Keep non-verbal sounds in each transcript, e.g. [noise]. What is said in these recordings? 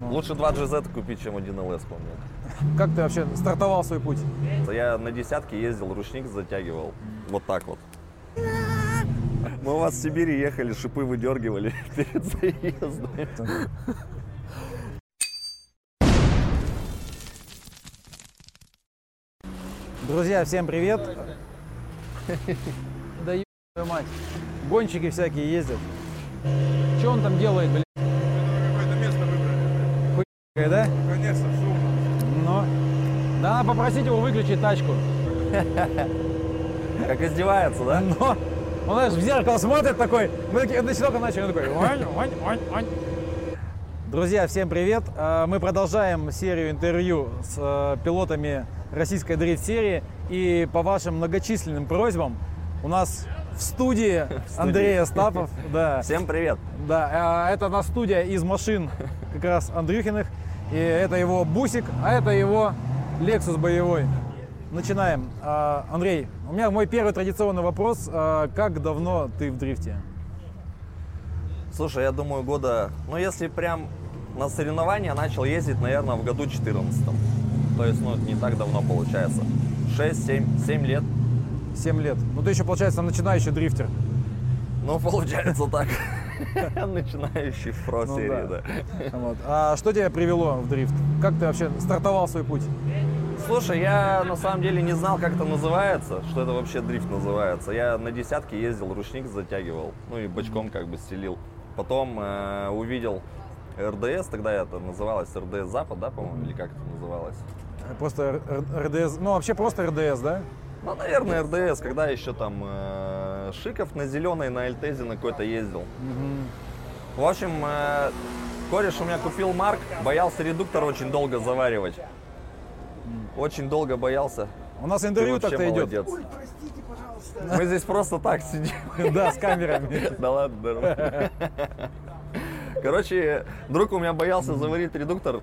Лучше два GZ купить, чем один LS, по мне. Как ты вообще стартовал свой путь? Я на десятке ездил, ручник затягивал. Вот так вот. Мы у вас в Сибири ехали, шипы выдергивали [laughs] перед заездом. Друзья, всем привет! [laughs] Да еб твою мать. Гонщики всякие ездят. Что он там делает, блин? Какое-то место выбрали. Хуй, да? Конечно, шумно. Но. Да надо попросить его выключить тачку. Как издевается, да? Но. Он, знаешь, в зеркало смотрит такой. Мы такие, на только начали, он такой. «Онь, онь, онь, онь». Друзья, всем привет! Э, Мы продолжаем серию интервью с э, пилотами российской дрифт-серии. И по вашим многочисленным просьбам у нас [laughs] в студии Андрей Остапов. Да. Всем привет. Да, э, это на студия из машин как раз Андрюхиных. И это его бусик, а это его Lexus боевой. Начинаем. А, Андрей, у меня мой первый традиционный вопрос. А, Как давно ты в дрифте? Слушай, я думаю, года... Ну, если прям на соревнования начал ездить, наверное, в году 14 То есть, ну, не так давно получается. 6, 7, 7 лет. 7 лет. Ну ты еще, получается, начинающий дрифтер. Ну, получается так. [laughs] Начинающий в про Ну серии, да. да. Вот. А что тебя привело в дрифт? Как ты вообще стартовал свой путь? Слушай, я на самом деле не знал, как это называется, что это вообще дрифт называется. Я на десятке ездил, ручник затягивал, ну и бочком как бы стелил. Потом э, увидел РДС, тогда это называлось РДС Запад, да, по-моему, или как это называлось? Просто РДС, ну вообще просто РДС, да? Ну, наверное, РДС, когда еще там э, Шиков на зеленой, на Альтезе на какой-то ездил. В общем, э, кореш у меня купил Марк, боялся редуктор очень долго заваривать. Очень долго боялся. У нас интервью так-то идет. молодец. Мы здесь просто так сидим. [laughs] Да, с камерами. [laughs] Да ладно. [laughs] Короче, друг у меня боялся заварить редуктор.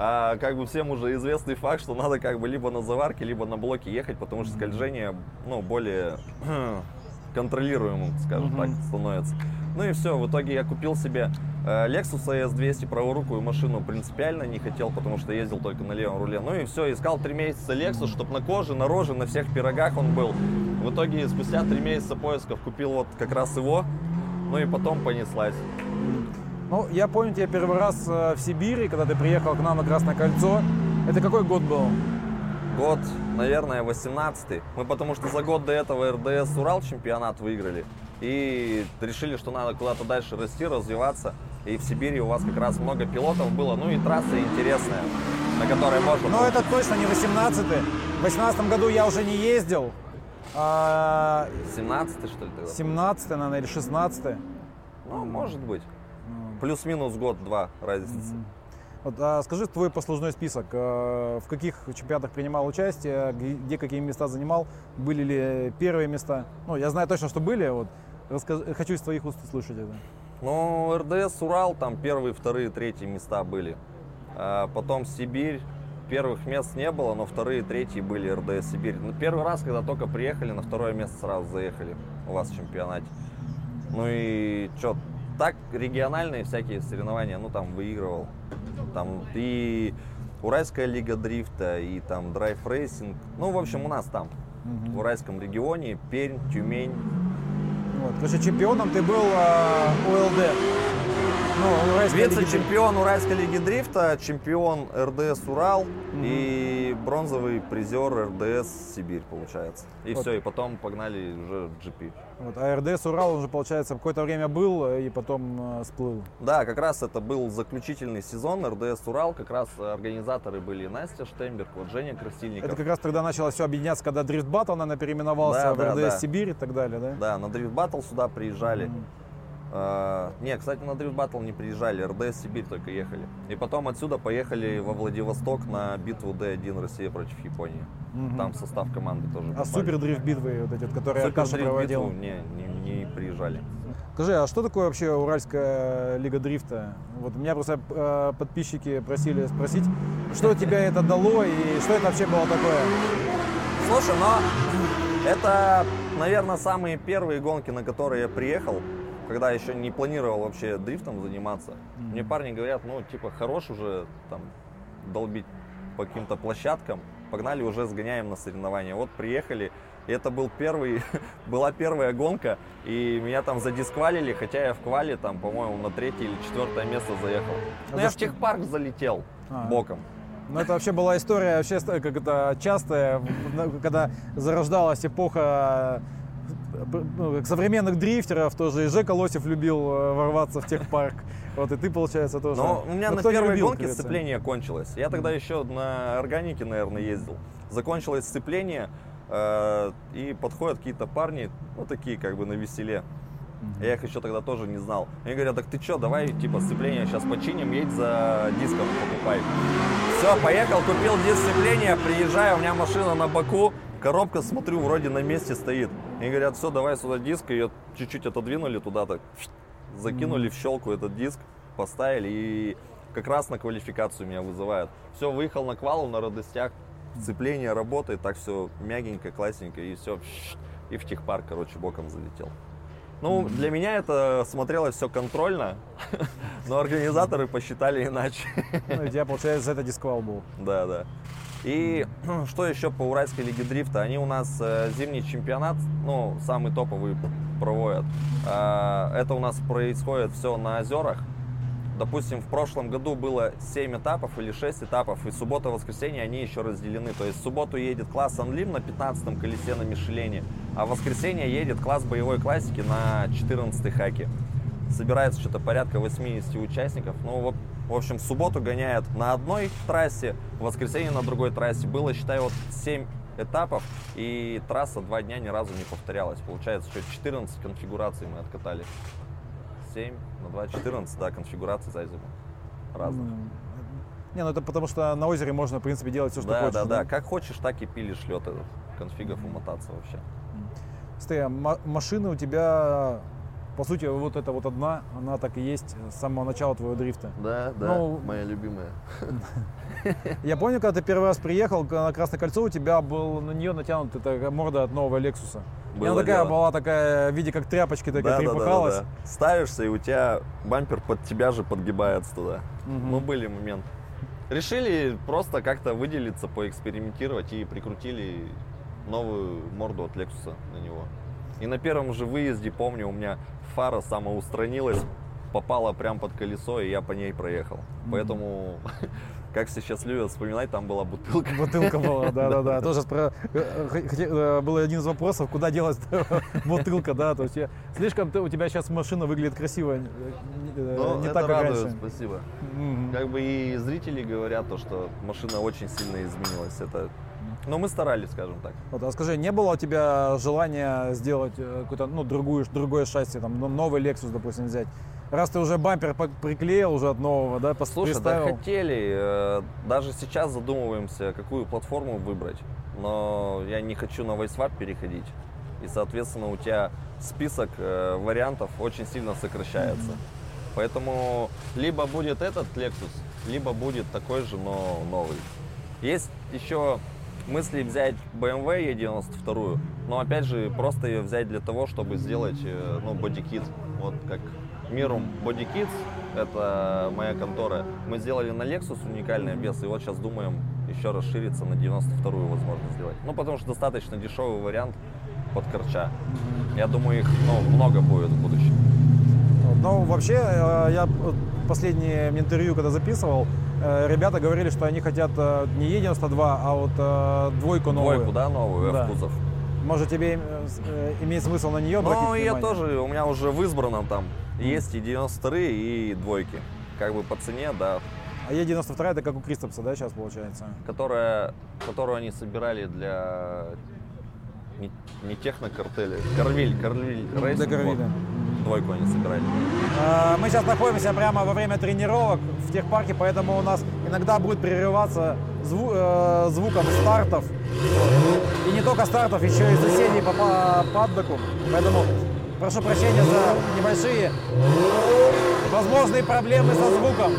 А как бы всем уже известный факт, что надо как бы либо на заварке, либо на блоке ехать, потому что скольжение, ну, более [clears throat] контролируемым, скажем так, становится. Ну и все, в итоге я купил себе э, Lexus ES200 праворукую машину, принципиально не хотел, потому что ездил только на левом руле. Ну и все, искал три месяца Lexus, чтобы на коже, на роже, на всех пирогах он был. В итоге спустя три месяца поисков купил вот как раз его, ну и потом понеслась. Ну, я помню тебя первый раз э, в Сибири, когда ты приехал к нам на Красное Кольцо. Это какой год был? Год, наверное, 18-й. Мы потому что за год до этого РДС Урал чемпионат выиграли. И решили, что надо куда-то дальше расти, развиваться. И в Сибири у вас как раз много пилотов было. Ну и трасса интересная, на которой можно... Ну, это точно не 18-й. В 18 году я уже не ездил. А 17-й, что ли, тогда? 17 наверное, или 16 Ну, может быть. Плюс-минус год-два разница. Вот, а скажи твой послужной список. э, В каких чемпионатах принимал участие, где какие места занимал, были ли первые места? Ну, я знаю точно, что были. Вот. Расскажи- хочу из твоих уст услышать это. Ну, РДС Урал, там первые, вторые, третьи места были. А потом Сибирь. Первых мест не было, но вторые, третьи были РДС Сибирь. Ну, первый раз, когда только приехали, на второе место сразу заехали у вас в чемпионате. Ну и что, так региональные всякие соревнования, ну там выигрывал. Там и Уральская лига дрифта, и там drive racing. Ну, в общем, у нас там, в Уральском регионе, Пермь, Тюмень. Вот. Короче, чемпионом ты был э, УЛД. Ну, Вице-чемпион Уральской лиги дрифта, чемпион РДС Урал и бронзовый призер РДС Сибирь, получается. И Вот. все, и потом погнали уже GP. Вот, а РДС Урал уже, получается, какое-то время был э, и потом э, сплыл. Да, как раз это был заключительный сезон РДС Урал. Как раз организаторы были Настя Штемберг, вот Женя Красильников. Это как раз тогда началось все объединяться, когда Дрифт Баттл, наверное, переименовался Да, в да, РДС да. Сибирь и так далее, да? Да, на Дрифт Баттл сюда приезжали. А, не, кстати, на Дрифт Баттл не приезжали, РДС Сибирь только ехали. И потом отсюда поехали во Владивосток на битву Д1 Россия против Японии. Там состав команды тоже. А попали. супер дрифт битвы, вот эти, которые Супер Аркаша проводил. битву не, не, не приезжали. Скажи, а что такое вообще Уральская лига дрифта? Вот меня просто э, подписчики просили спросить, что тебе это дало и что это вообще было такое? Слушай, но это, наверное, самые первые гонки, на которые я приехал. Когда еще не планировал вообще дрифтом заниматься, Мгм. мне парни говорят, ну, типа, хорош уже там долбить по каким-то площадкам, погнали уже сгоняем на соревнования. Вот приехали, и это был первый, [laughs] была первая гонка, и меня там задисквалили, хотя я в квале там, по-моему, на третье или четвертое место заехал. А Но за я в что? техпарк залетел А. боком. Ну, это вообще была история, вообще, как это частая, в- когда зарождалась эпоха ну, как современных дрифтеров, тоже и Жека Лосев любил э, ворваться в техпарк. [laughs] Вот и ты, получается, тоже. Но у меня Ну, на первой любил, гонке сцепление кончилось. Я тогда еще на органике, наверное, ездил. Закончилось сцепление, э, и подходят какие-то парни, ну, такие как бы на веселе. Я их еще тогда тоже не знал. Они говорят, так ты что, давай, типа, сцепление сейчас починим, едь за диском покупай. Все, поехал, купил диск сцепления, приезжаю, у меня машина на боку, коробка, смотрю, вроде на месте стоит. Они говорят, все, давай сюда диск, ее чуть-чуть отодвинули туда так, закинули в щелку этот диск, поставили и как раз на квалификацию меня вызывают. Все, выехал на квалу на радостях, сцепление работает, так все мягенько, классненько, и все, и в техпарк, короче, боком залетел. Ну, для меня это смотрелось все контрольно, [laughs] но организаторы посчитали иначе. Ну, и у тебя, получается, за это дисквал был. Да, да. И [clears throat] что еще по Уральской лиге дрифта? Они у нас э, зимний чемпионат, ну, самый топовый проводят. А, Это у нас происходит все на озерах. Допустим, в прошлом году было 7 этапов или 6 этапов, и суббота, воскресенье они еще разделены. То есть в субботу едет класс Анлим на 15 колесе на Мишелене, а в воскресенье едет класс боевой классики на 14 хаке. Собирается что-то порядка 80 участников. Ну, вот, в общем, в субботу гоняют на одной трассе, в воскресенье на другой трассе. Было, считай, вот 7 этапов, и трасса два дня ни разу не повторялась. Получается, что 14 конфигураций мы откатали. 7 на 2, 14, да, конфигураций за зиму. Разных. Не, ну это потому что на озере можно, в принципе, делать все, что да, хочешь. да, да. Как хочешь, так и пилишь лед этот. Конфигов умотаться вообще. Смотри, а ма- машина у тебя, по сути, вот эта вот одна, она так и есть с самого начала твоего дрифта. Да, да, Ну, моя любимая. Я помню, когда ты первый раз приехал на Красное кольцо, у тебя был на нее натянут эта морда от нового Лексуса. И она такая дело. была такая, в виде как тряпочки, такая Да, да, да, да, да. Ставишься, и у тебя бампер под тебя же подгибается туда. Мгм. Ну, были моменты. Решили просто как-то выделиться, поэкспериментировать и прикрутили новую морду от Lexus на него. И на первом же выезде, помню, у меня фара самоустранилась, попала прям под колесо, и я по ней проехал. Поэтому, [laughs] как все сейчас любят вспоминать, там была бутылка. Бутылка была, [laughs] да-да-да. Тоже спро- э, э, был один из вопросов, куда делась [laughs] бутылка, да. То есть я- слишком у тебя сейчас машина выглядит красиво, э, Ну, не это так, как радует, раньше. спасибо. Мгм. Как бы и зрители говорят то, что машина очень сильно изменилась. Это... Но мы старались, скажем так. Вот, а скажи, не было у тебя желания сделать э, какую-то, ну, другую, другое шасси, там, новый Lexus, допустим, взять? Раз ты уже бампер приклеил уже от нового, да, пос- Слушай, да приставил. хотели. э, Даже сейчас задумываемся, какую платформу выбрать. Но я не хочу на VoiceWap переходить. И, соответственно, у тебя список э, вариантов очень сильно сокращается. Поэтому либо будет этот Lexus, либо будет такой же, но новый. Есть еще мысли взять BMW E92, но опять же просто ее взять для того, чтобы сделать э, ну, бодикит. Вот как Body Kits, это моя контора. Мы сделали на Lexus уникальный обвес, и вот сейчас думаем еще расшириться на 92-ю возможно сделать. Ну, потому что достаточно дешевый вариант под корча. Я думаю, их ну, много будет в будущем. Ну, вообще, э, я последнее интервью, когда записывал, ребята говорили, что они хотят э, не E92, а вот э, двойку новую. Двойку, да, новую, Да. F-кузов. Может, тебе э, э, имеет смысл на нее обратить Ну, я внимание? тоже, у меня уже в избранном там есть и 92 и двойки. Как бы по цене, да, А E92 это как у Кристопса, да, сейчас получается? которая, которую они собирали для не, не технокартеля, Корвиль, Корвиль Racing. Для Корвиля. вот. Двойку они собирали. А, Мы сейчас находимся прямо во время тренировок в техпарке, поэтому у нас иногда будет прерываться зву- э, звуком стартов. И не только стартов, еще и соседей по па- паддоку. Поэтому прошу прощения за небольшие возможные проблемы со звуком.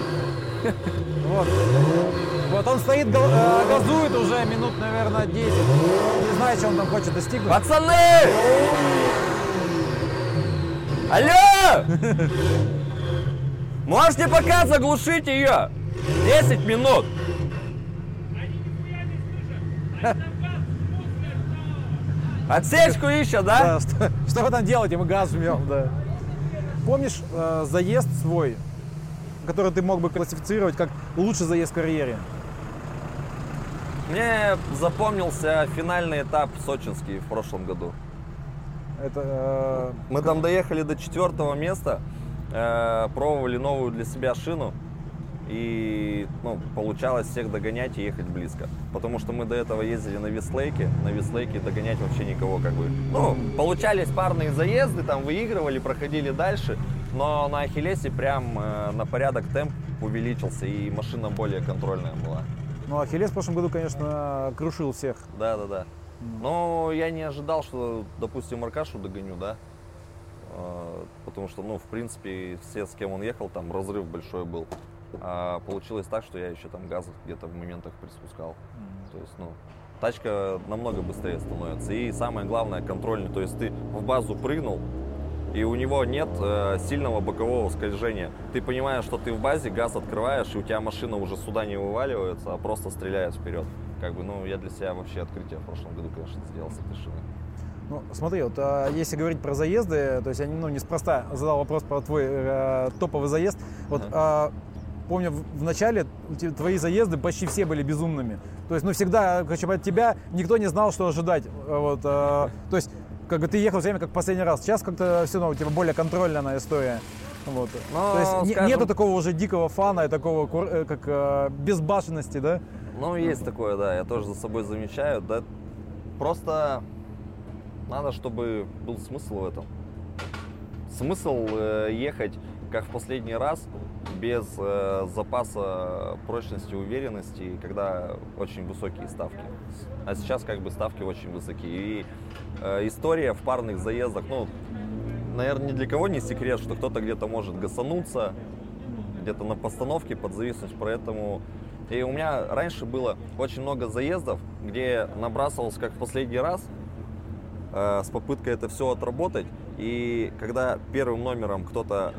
Вот. Вот он стоит, э, газует уже минут, наверное, 10. Не знаю, что он там хочет достигнуть. Пацаны! Алло! Можете пока заглушить ее? 10 минут. Отсечку ищет, да? Да, что, что вы там делаете? Мы газ жмем, да. Помнишь э, заезд свой, который ты мог бы классифицировать как лучший заезд в карьере? Мне запомнился финальный этап сочинский в прошлом году. Это э, Мы там доехали до четвертого места, э, пробовали новую для себя шину. И ну, получалось всех догонять и ехать близко. Потому что мы до этого ездили на Вислейке. На Вислейке догонять вообще никого как бы. Ну, получались парные заезды, там выигрывали, проходили дальше. Но на Ахиллесе прям э, на порядок темп увеличился и машина более контрольная была. ну, Ахиллес в прошлом году, конечно, крушил всех. Да, да, да. Но я не ожидал, что, допустим, Аркашу догоню, да. Э, Потому что, ну, в принципе, все, с кем он ехал, там разрыв большой был. А получилось так, что я еще там газ где-то в моментах приспускал. То есть, ну, тачка намного быстрее становится. И самое главное, контрольный. То есть ты в базу прыгнул, и у него нет э, сильного бокового скольжения. Ты понимаешь, что ты в базе, газ открываешь, и у тебя машина уже сюда не вываливается, а просто стреляет вперед. Как бы, ну, я для себя вообще открытие в прошлом году, конечно, сделал с этой шиной. Ну, смотри, вот а, если говорить про заезды, то есть я ну, неспроста задал вопрос про твой э, топовый заезд. Вот а, помню, в, в начале твои заезды почти все были безумными. То есть, ну, всегда, короче, от тебя никто не знал, что ожидать. Э, Вот, а, то есть, как бы ты ехал все время как последний раз. Сейчас как-то все равно у тебя более контрольная история. Вот. Ну, то есть скажем- нету такого уже дикого фана и такого э, как безбашенности, да? Ну, есть такое, да, я тоже за собой замечаю. Да, просто надо, чтобы был смысл в этом. Смысл э, ехать, как в последний раз, без э, запаса прочности, уверенности, когда очень высокие ставки. А сейчас как бы ставки очень высокие. И э, история в парных заездах, ну, наверное, ни для кого не секрет, что кто-то где-то может гасануться, где-то на постановке подзависнуть, поэтому... И у меня раньше было очень много заездов, где набрасывался как в последний раз, э, с попыткой это все отработать. И когда первым номером кто-то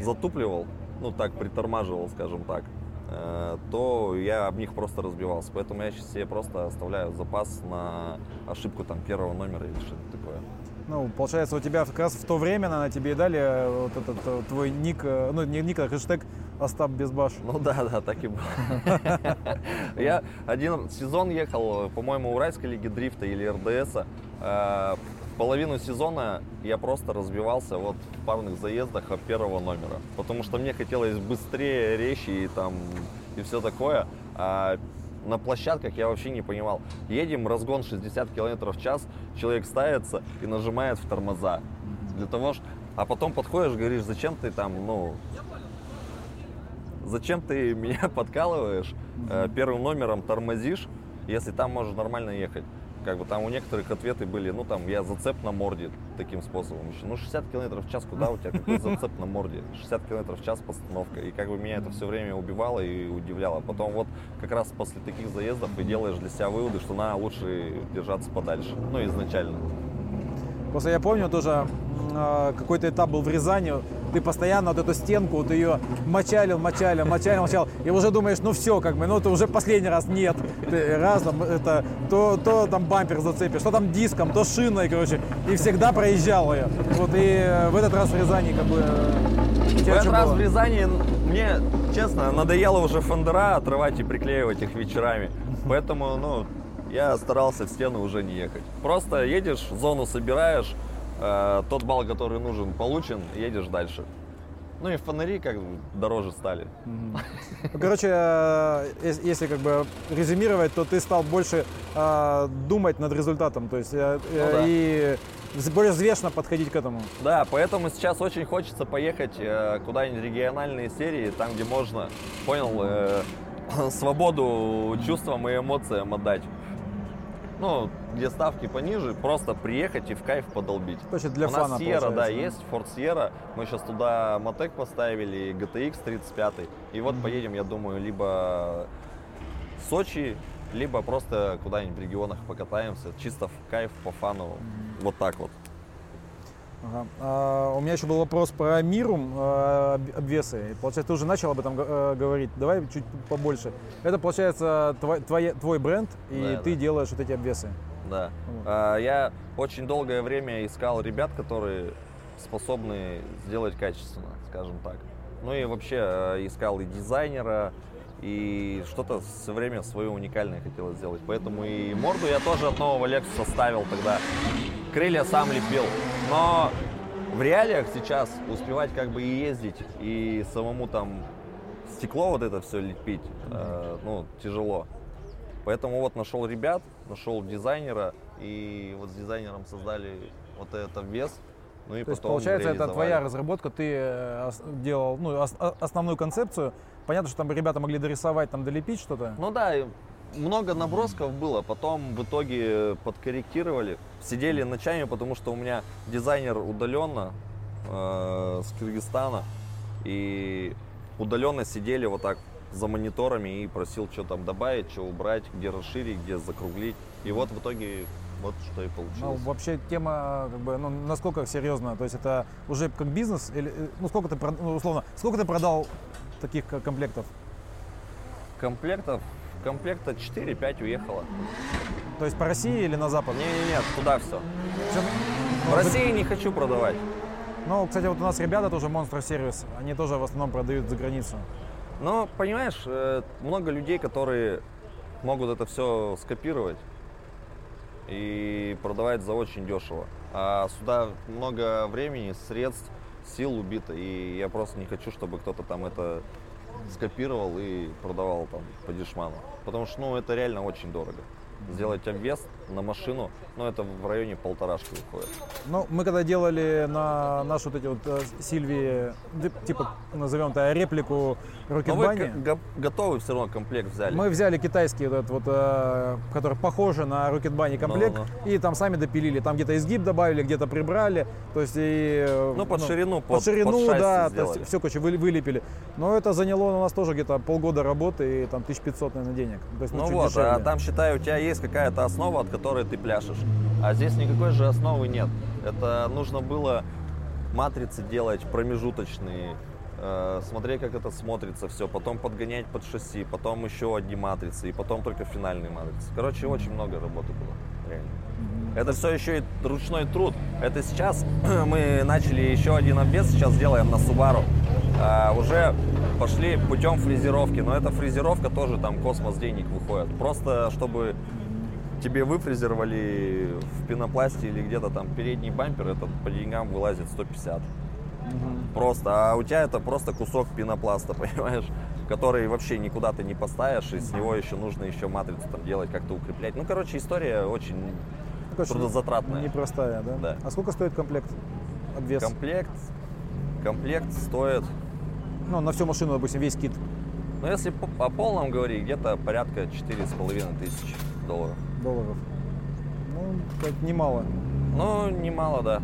затупливал, ну так, притормаживал, скажем так, э, то я об них просто разбивался. Поэтому я сейчас себе просто оставляю запас на ошибку там первого номера или что-то такое. Ну, получается, у тебя как раз в то время, наверное, тебе и дали э, вот этот э, твой ник, э, ну, не ник, а хэштег Остап Безбаш. Ну да, да, так и было. [laughs] Я один сезон ехал, по-моему, Уральской лиги дрифта или РДСа. Половину сезона я просто разбивался вот в парных заездах от первого номера. Потому что мне хотелось быстрее, резче и там и все такое. А на площадках я вообще не понимал. Едем, разгон 60 км в час, человек ставится и нажимает в тормоза. Для того, ж- а потом подходишь, говоришь, зачем ты там, ну, зачем ты [laughs] меня подкалываешь, э, первым номером тормозишь, если там можешь нормально ехать. Как бы там у некоторых ответы были, ну там я зацеп на морде таким способом еще. Ну 60 км в час, куда у тебя какой зацеп на морде? 60 км в час постановка. И как бы меня это все время убивало и удивляло. Потом вот как раз после таких заездов и делаешь для себя выводы, что надо лучше держаться подальше. Ну изначально. Просто я помню тоже а, какой-то этап был в Рязани, ты постоянно вот эту стенку, вот ее мочалил, мочалил, мочалил, мочалил, и уже думаешь, ну все, как бы, ну это уже последний раз нет. Ты раз там это, то, то там бампер зацепишь, то там диском, то шиной, короче, и всегда проезжал ее. Вот и э, в этот раз в Рязани как бы... э, В этот что раз было? в Рязани мне, честно, надоело уже фендера отрывать и приклеивать их вечерами. Поэтому, ну, я старался в стену уже не ехать. Просто едешь, зону собираешь, э, тот балл, который нужен, получен, едешь дальше. Ну и фонари как бы дороже стали. Ну, Короче, э, ес- если как бы резюмировать, то ты стал больше э, думать над результатом, то есть э, Ну да. и более взвешенно подходить к этому. Да, поэтому сейчас очень хочется поехать э, куда-нибудь региональные серии, там, где можно, понял, [clears throat] свободу чувствам и эмоциям отдать. Ну, где ставки пониже, просто приехать и в кайф подолбить. Точно для У фана, нас Sierra, да, есть, Ford Sierra. Мы сейчас туда Мотек поставили, GTX 35. И вот поедем, я думаю, либо в Сочи, либо просто куда-нибудь в регионах покатаемся. Чисто в кайф, по фану. Вот так вот. Ага. А, у меня еще был вопрос про Мирум об- обвесы. Получается, ты уже начал об этом э, говорить. Давай чуть побольше. Это, получается, твой, твоя- твой бренд, и Да, ты да. делаешь вот эти обвесы. Да. Вот. А, Я очень долгое время искал ребят, которые способны сделать качественно, скажем так. Ну и вообще э, искал и дизайнера, и что-то все время свое уникальное хотел сделать. Поэтому и морду я тоже от нового Lexus ставил тогда. Крылья сам лепил. Но в реалиях сейчас успевать как бы и ездить, и самому там стекло вот это все лепить, э, ну, тяжело. Поэтому вот нашел ребят, нашел дизайнера, и вот с дизайнером создали вот этот вес. Ну и То есть, получается, это твоя разработка, ты э, делал ну, основную концепцию. Понятно, что там ребята могли дорисовать, там долепить что-то. Ну да, много набросков было, потом в итоге подкорректировали. Сидели ночами, потому что у меня дизайнер удаленно э, с Кыргызстана. И удаленно сидели вот так за мониторами и просил, что там добавить, что убрать, где расширить, где закруглить. И вот в итоге вот что и Ну, получилось. вообще тема, как бы, ну, насколько серьезно? То есть это уже как бизнес? Или, э, ну, сколько ты, ну, условно, сколько ты продал таких комплектов? Комплектов, комплекта 4-5 уехало. То есть по России или на Запад? Не-не-нет, туда все. Всё- В России не хочу продавать. Ну, кстати, вот у нас ребята тоже Monster Service, они тоже в основном продают за границу. Но, понимаешь, э, много людей, которые могут это все скопировать и продавать за очень дешево. А сюда много времени, средств, сил убито, и я просто не хочу, чтобы кто-то там это скопировал и продавал там по дешману. Потому что, ну, это реально очень дорого. Сделать обвес на машину, ну, это в районе полторашки выходит. Ну, мы когда делали на нашу вот эти вот э, Сильвии, типа, назовем это реплику Но вы Рокетбани, к- го- готовы все равно комплект взяли. мы взяли китайский вот этот вот, э, который похож на Рокетбани комплект, Ну-ну. и там сами допилили. Там где-то изгиб добавили, где-то прибрали. То есть и... э, Ну, под ширину, под, под- ширину, под да, то сделали. есть все, короче, вы- вылепили. Но это заняло у нас тоже где-то полгода работы и там 1500, наверное, денег. То есть, Ну чуть вот, а дешевле. там, считай, у тебя есть какая-то основа, от которой ты пляшешь. А здесь никакой же основы нет. Это нужно было матрицы делать промежуточные, э, смотреть, как это смотрится все, потом подгонять под шасси, потом еще одни матрицы, и потом только финальные матрицы. Короче, очень много работы было, реально. Это все еще и ручной труд. Это сейчас [clears throat] мы начали еще один обвес, сейчас делаем на Subaru. А, уже пошли путем фрезеровки, но эта фрезеровка тоже там космос денег выходит. Просто чтобы тебе выфрезеровали в пенопласте или где-то там передний бампер, это по деньгам вылазит 150. Просто, а у тебя это просто кусок пенопласта, [laughs] понимаешь? Который вообще никуда ты не поставишь, и с него еще нужно еще матрицу там делать, как-то укреплять. Ну, короче, история очень короче, трудозатратная. Непростая, да? Да. А сколько стоит комплект? Обвес? Комплект, комплект стоит, Ну, на всю машину, допустим, весь кит ну, если по- о полном говорить, где-то порядка 4,5 тысяч долларов. долларов. Ну, так немало. Ну, немало, да.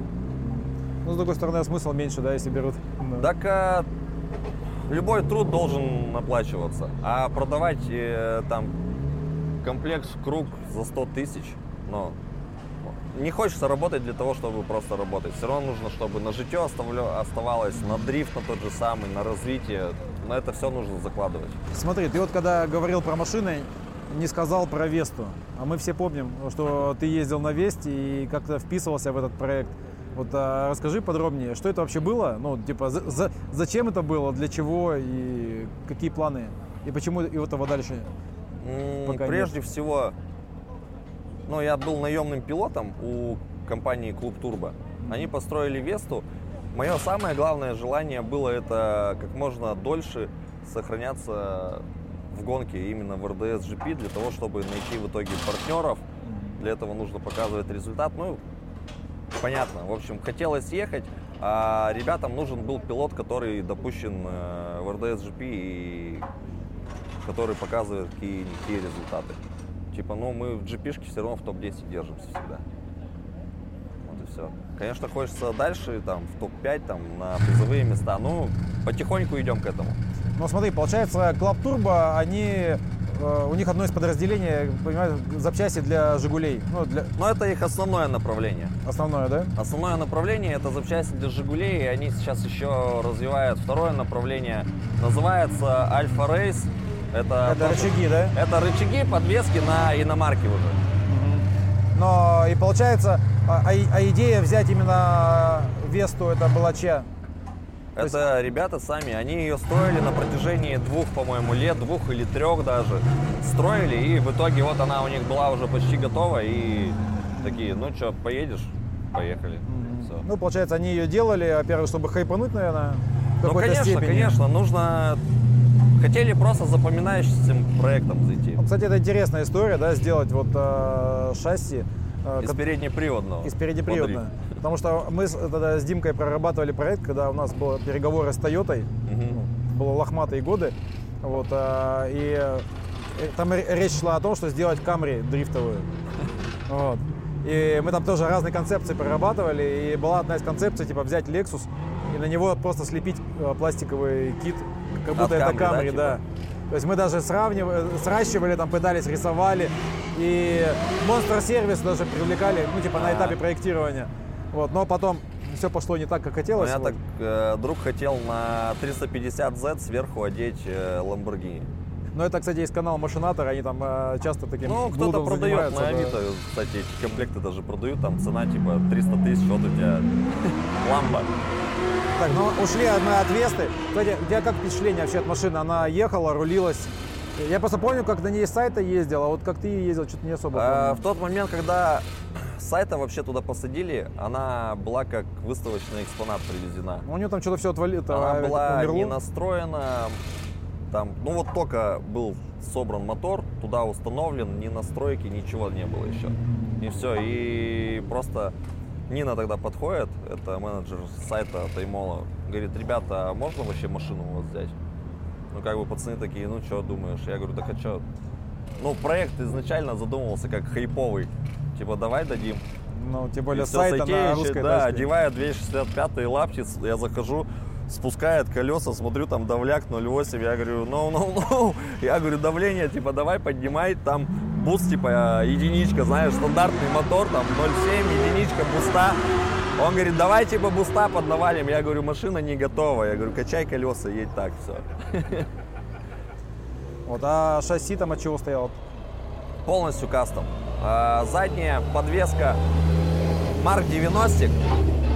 Но, с другой стороны, смысл меньше, да, если берут. Да. Так а, любой труд должен оплачиваться. А продавать э, там комплект в круг за 100 тысяч, ну, не хочется работать для того, чтобы просто работать. Все равно нужно, чтобы на житье оставалось, на дрифт на тот же самый, на развитие. На это все нужно закладывать. Смотри, ты вот когда говорил про машины, не сказал про Весту. А мы все помним, что ты ездил на Весте и как-то вписывался в этот проект. Вот а, расскажи подробнее, что это вообще было? Ну, типа, за- за- зачем это было, для чего и какие планы? И почему и этого дальше? Пока Прежде всего, ну, я был наемным пилотом у компании Клуб Турбо. Они построили Весту. Мое самое главное желание было это как можно дольше сохраняться в гонке именно в РДС GP для того, чтобы найти в итоге партнеров. Для этого нужно показывать результат. Ну, понятно. В общем, хотелось ехать, а ребятам нужен был пилот, который допущен э, в РДС GP и который показывает какие-никакие результаты. Типа, ну, мы в GP-шке все равно в топ-10 держимся всегда. Вот и все. Конечно, хочется дальше, там, в топ-5, там, на призовые места. Ну, потихоньку идем к этому. Ну смотри, получается, Club Turbo, они э, у них одно из подразделений, я понимаю, запчасти для Жигулей. Ну, для Но это их основное направление. основное, да? Основное направление это запчасти для Жигулей, и они сейчас еще развивают второе направление. Называется Альфа Рейс. Это, Это рычаги, да? Это рычаги подвески на иномарке уже. Но и получается, а, а а идея взять именно Весту, это была чья? Это ребята сами, они ее строили на протяжении двух, по-моему, лет, двух или трех даже. Строили, и в итоге вот она у них была уже почти готова, и такие, ну что, поедешь? Поехали. Всё. Ну, получается, они ее делали, во-первых, чтобы хайпануть, наверное, в Ну, конечно, степени. конечно, нужно... Хотели просто запоминающимся проектом зайти. Ну, Кстати, это интересная история, да, сделать вот э, шасси э, Из переднеприводного. из переднеприводной. Потому что мы тогда с Димкой прорабатывали проект, когда у нас были переговоры с Тойотой, Мгм. было лохматые годы, вот, а, и э, там ре- речь шла о том, что сделать Камри дрифтовую. [laughs] Вот. И мы там тоже разные концепции прорабатывали, и была одна из концепций, типа взять Lexus и на него просто слепить э, пластиковый кит, как будто От это Camry, да, Камри, типа? да. То есть мы даже сравнивали, сращивали, там пытались, рисовали, и Monster сервис даже привлекали, ну типа на А. этапе проектирования. Вот, но потом все пошло не так, как У хотелось. меня вот. так э, друг хотел на 350Z сверху одеть э, Lamborghini. Но это, кстати, есть канал Машинатор, они там э, часто таким Ну, кто-то продает на да. Авито, кстати, эти комплекты даже продают, там цена типа 300 тысяч, вот у тебя [laughs] ламба. Так, ну ушли мы от Весты. Кстати, у тебя как впечатление вообще от машины? Она ехала, рулилась. Я просто помню, как на ней с сайта ездил, а вот как ты ездил, что-то не особо А, в тот момент, когда сайта вообще туда посадили, она была как выставочный экспонат привезена. Ну, У нее там что-то все отвалило. Она была умерло. не настроена, там, ну вот только был собран мотор, туда установлен, ни настройки, ничего не было еще. И все, и просто Нина тогда подходит, это менеджер сайта Таймола, говорит, ребята, а можно вообще машину у вас взять? Ну, как бы пацаны такие, ну, что думаешь? Я говорю, так а что? Ну, проект изначально задумывался как хайповый. Типа, давай дадим. Ну, тем И более всё сайта на русской да, доске. одевая 265 лапти, я захожу, спускает колеса, смотрю, там давляк 0,8, я говорю, ну, ну, ну, я говорю, давление, типа, давай поднимай, там буст, типа, единичка, знаешь, стандартный мотор, там 0,7, единичка, буста. Он говорит, давай, типа, буста поднавалим. Я говорю, машина не готова. Я говорю, качай колеса, едь так, все. Вот, а шасси там от чего стояло? полностью кастом. А, Задняя подвеска Марк 90,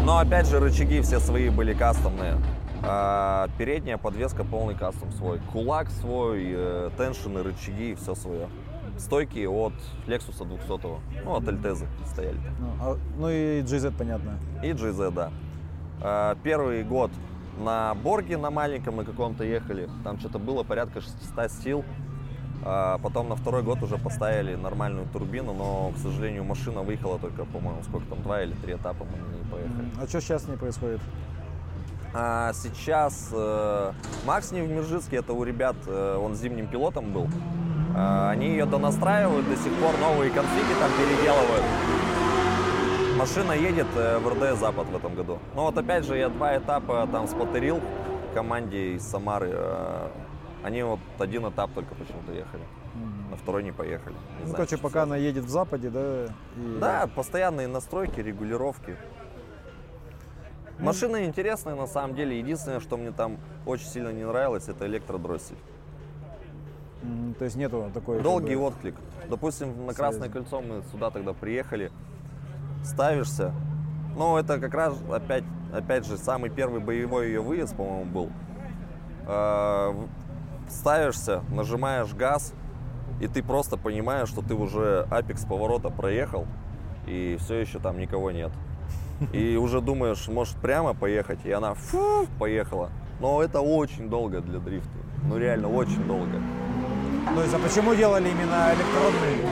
но опять же рычаги все свои были кастомные. А Передняя подвеска полный кастом свой. Кулак свой, э, теншины, рычаги, все свое. Стойки от Lexus 200, ну от Альтезы стояли. Ну, а- ну и GZ, понятно. И GZ, да. А, Первый год на Борге на маленьком на каком-то ехали. Там что-то было порядка 600 сил. А Потом на второй год уже поставили нормальную турбину, но, к сожалению, машина выехала только, по-моему, сколько там, два или три этапа мы ней поехали. А что сейчас с ней происходит? А сейчас э, Макс Невмержицкий, это у ребят, э, он зимним пилотом был. А, они ее донастраивают, до сих пор новые конфиги там переделывают. Машина едет э, в РД Запад в этом году. Ну вот опять же, я два этапа там спотерил команде из Самары. э, Они вот один этап только почему-то ехали. На второй не поехали. Не Ну, знаю, короче, пока она едет в Западе, да? и- Да, постоянные настройки, регулировки. Машина интересная на самом деле. Единственное, что мне там очень сильно не нравилось, это электродроссель. М, То есть нету такой... Долгий бы, отклик. Допустим, на Красное кольцо мы сюда тогда приехали, ставишься. Ну, это как раз опять, опять же самый первый боевой ее выезд, по-моему, был. Ставишься, нажимаешь газ, и ты просто понимаешь, что ты уже апекс поворота проехал, и все еще там никого нет. И уже думаешь, может прямо поехать, и она фу, поехала. Но это очень долго для дрифта. Ну реально очень долго. То есть, а почему делали именно электронный?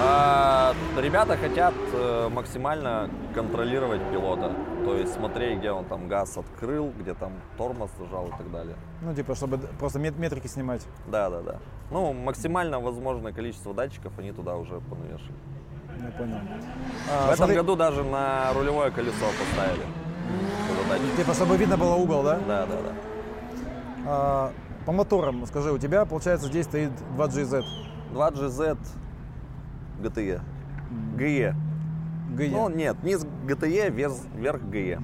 А, ребята хотят э, максимально контролировать пилота. То есть смотреть, где он там газ открыл, где там тормоз зажал и так далее. Ну, типа, чтобы просто мет- метрики снимать. Да, да, да. Ну, максимально возможное количество датчиков они туда уже понавешали. Я понял. В А, этом смотри, году даже на рулевое колесо поставили. Типа, чтобы видно было угол, да? Да, да, да. А, по моторам скажи, у тебя, получается, здесь стоит 2GZ. 2GZ GTE. GE. GE. Ну нет, низ GTE, вес, верх GE.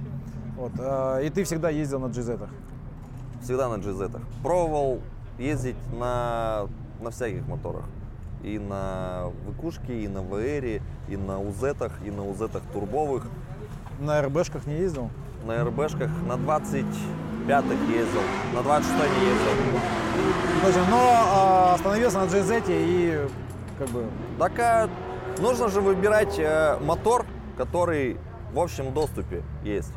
Вот, а, и ты всегда ездил на GZ. Всегда на GZ. Пробовал ездить на, на всяких моторах. И на ВКушке, и на ВР, и на УЗ, и на УЗ турбовых, На РБшках не ездил? на РБшках, на 25-х ездил, на 26 не ездил. Точно, но а, остановился на GZ и как бы Так а, нужно же выбирать э, мотор, который в общем доступе есть.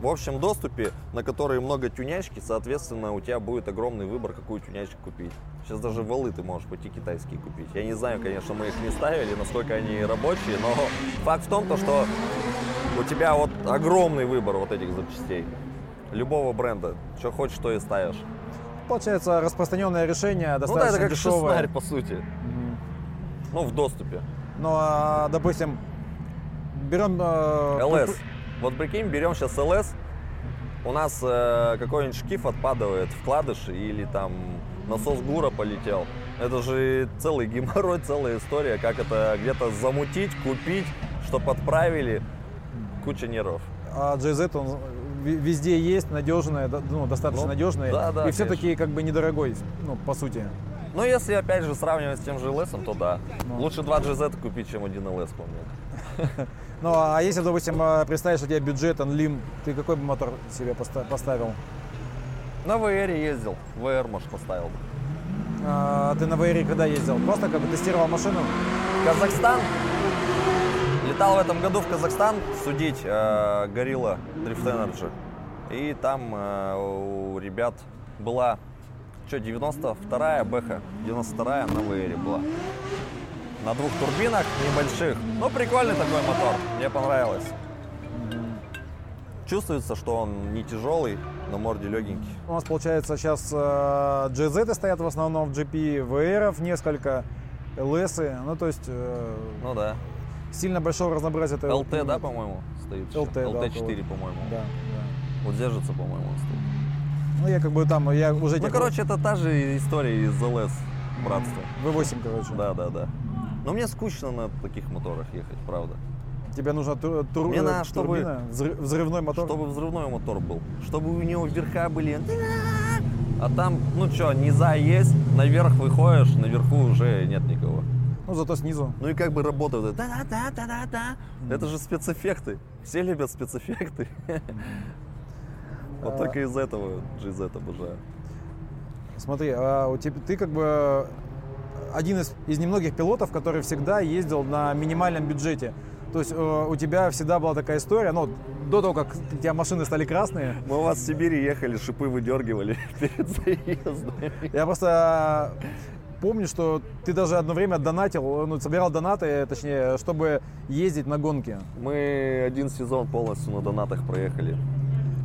В общем доступе, на который много тюнячки, соответственно, у тебя будет огромный выбор, какую тюнячку купить. Сейчас даже валы ты можешь пойти китайские купить. Я не знаю, конечно, мы их не ставили, насколько они рабочие, но факт в том, то, что у тебя вот огромный выбор вот этих запчастей. Любого бренда. Что хочешь, то и ставишь. получается распространенное решение, Ну да, достаточно это как дешевое. шестнарь, по сути. Ну, в доступе. Ну, а, допустим, берем... э, прик- Вот прикинь, берем сейчас ЛС, у нас э, какой-нибудь шкив отпадывает, вкладыш или там насос ГУРа полетел. Это же целый геморрой, [laughs] целая история, как это где-то замутить, купить, чтобы отправили. Куча нервов. А GZ он везде есть, надежный, ну, достаточно Ну, надежный. да, да, и все-таки как бы недорогой, ну, по сути. Но если опять же сравнивать с тем же ЛС, то да. Ну. Лучше два GZ купить, чем один ЛС, по мне. [laughs] Ну, а если, допустим, э, представишь, у тебя бюджет Анлим, ты какой бы мотор себе поста- поставил? На ВР ездил, ВР, может, поставил бы. А, ты на VR когда ездил? Просто как бы тестировал машину? Казахстан. Летал в этом году в Казахстан судить э, Горилла Drift Energy. И там э, у ребят была, что, 92-я Бэха, 92-я на ВР была. На двух турбинах небольших. Ну, прикольный такой мотор, мне понравилось. Чувствуется, что он не тяжелый, на морде легенький. У нас, получается, сейчас э, GZ стоят в основном в GP, VR несколько, LS, ну, то есть э, Ну да. сильно большого разнообразия. это ЛТ, да, по-моему, стоит? еще? LT, да, ЛТ-4, около. по-моему. Да, да. Вот держится, по-моему, он стоит. Ну, я как бы там, я уже... Ну, этих- короче, это та же история из ЛС, братства. V8, короче. Да, да, да. Но мне скучно на таких моторах ехать, правда. Тебе нужно тур, тур- Мне э, надо, чтобы- турбина, взрыв- взрывной мотор. Чтобы взрывной мотор был. Чтобы у него верха были... А там, ну что, низа есть, наверх выходишь, наверху уже нет никого. Ну, зато снизу. Ну и как бы работают. Да-да-да-да-да. Это же спецэффекты. Все любят спецэффекты. Вот А. только из этого GZ обожаю. Смотри, а у тебя, ты как бы один из, из немногих пилотов, который всегда ездил на минимальном бюджете. То есть э, у тебя всегда была такая история, ну, до того, как у тебя машины стали красные, Мы у вас в Сибири ехали, шипы выдергивали [laughs] перед заездом. я просто помню, что ты даже одно время донатил, ну, собирал донаты, точнее, чтобы ездить на гонки. Мы один сезон полностью на донатах проехали.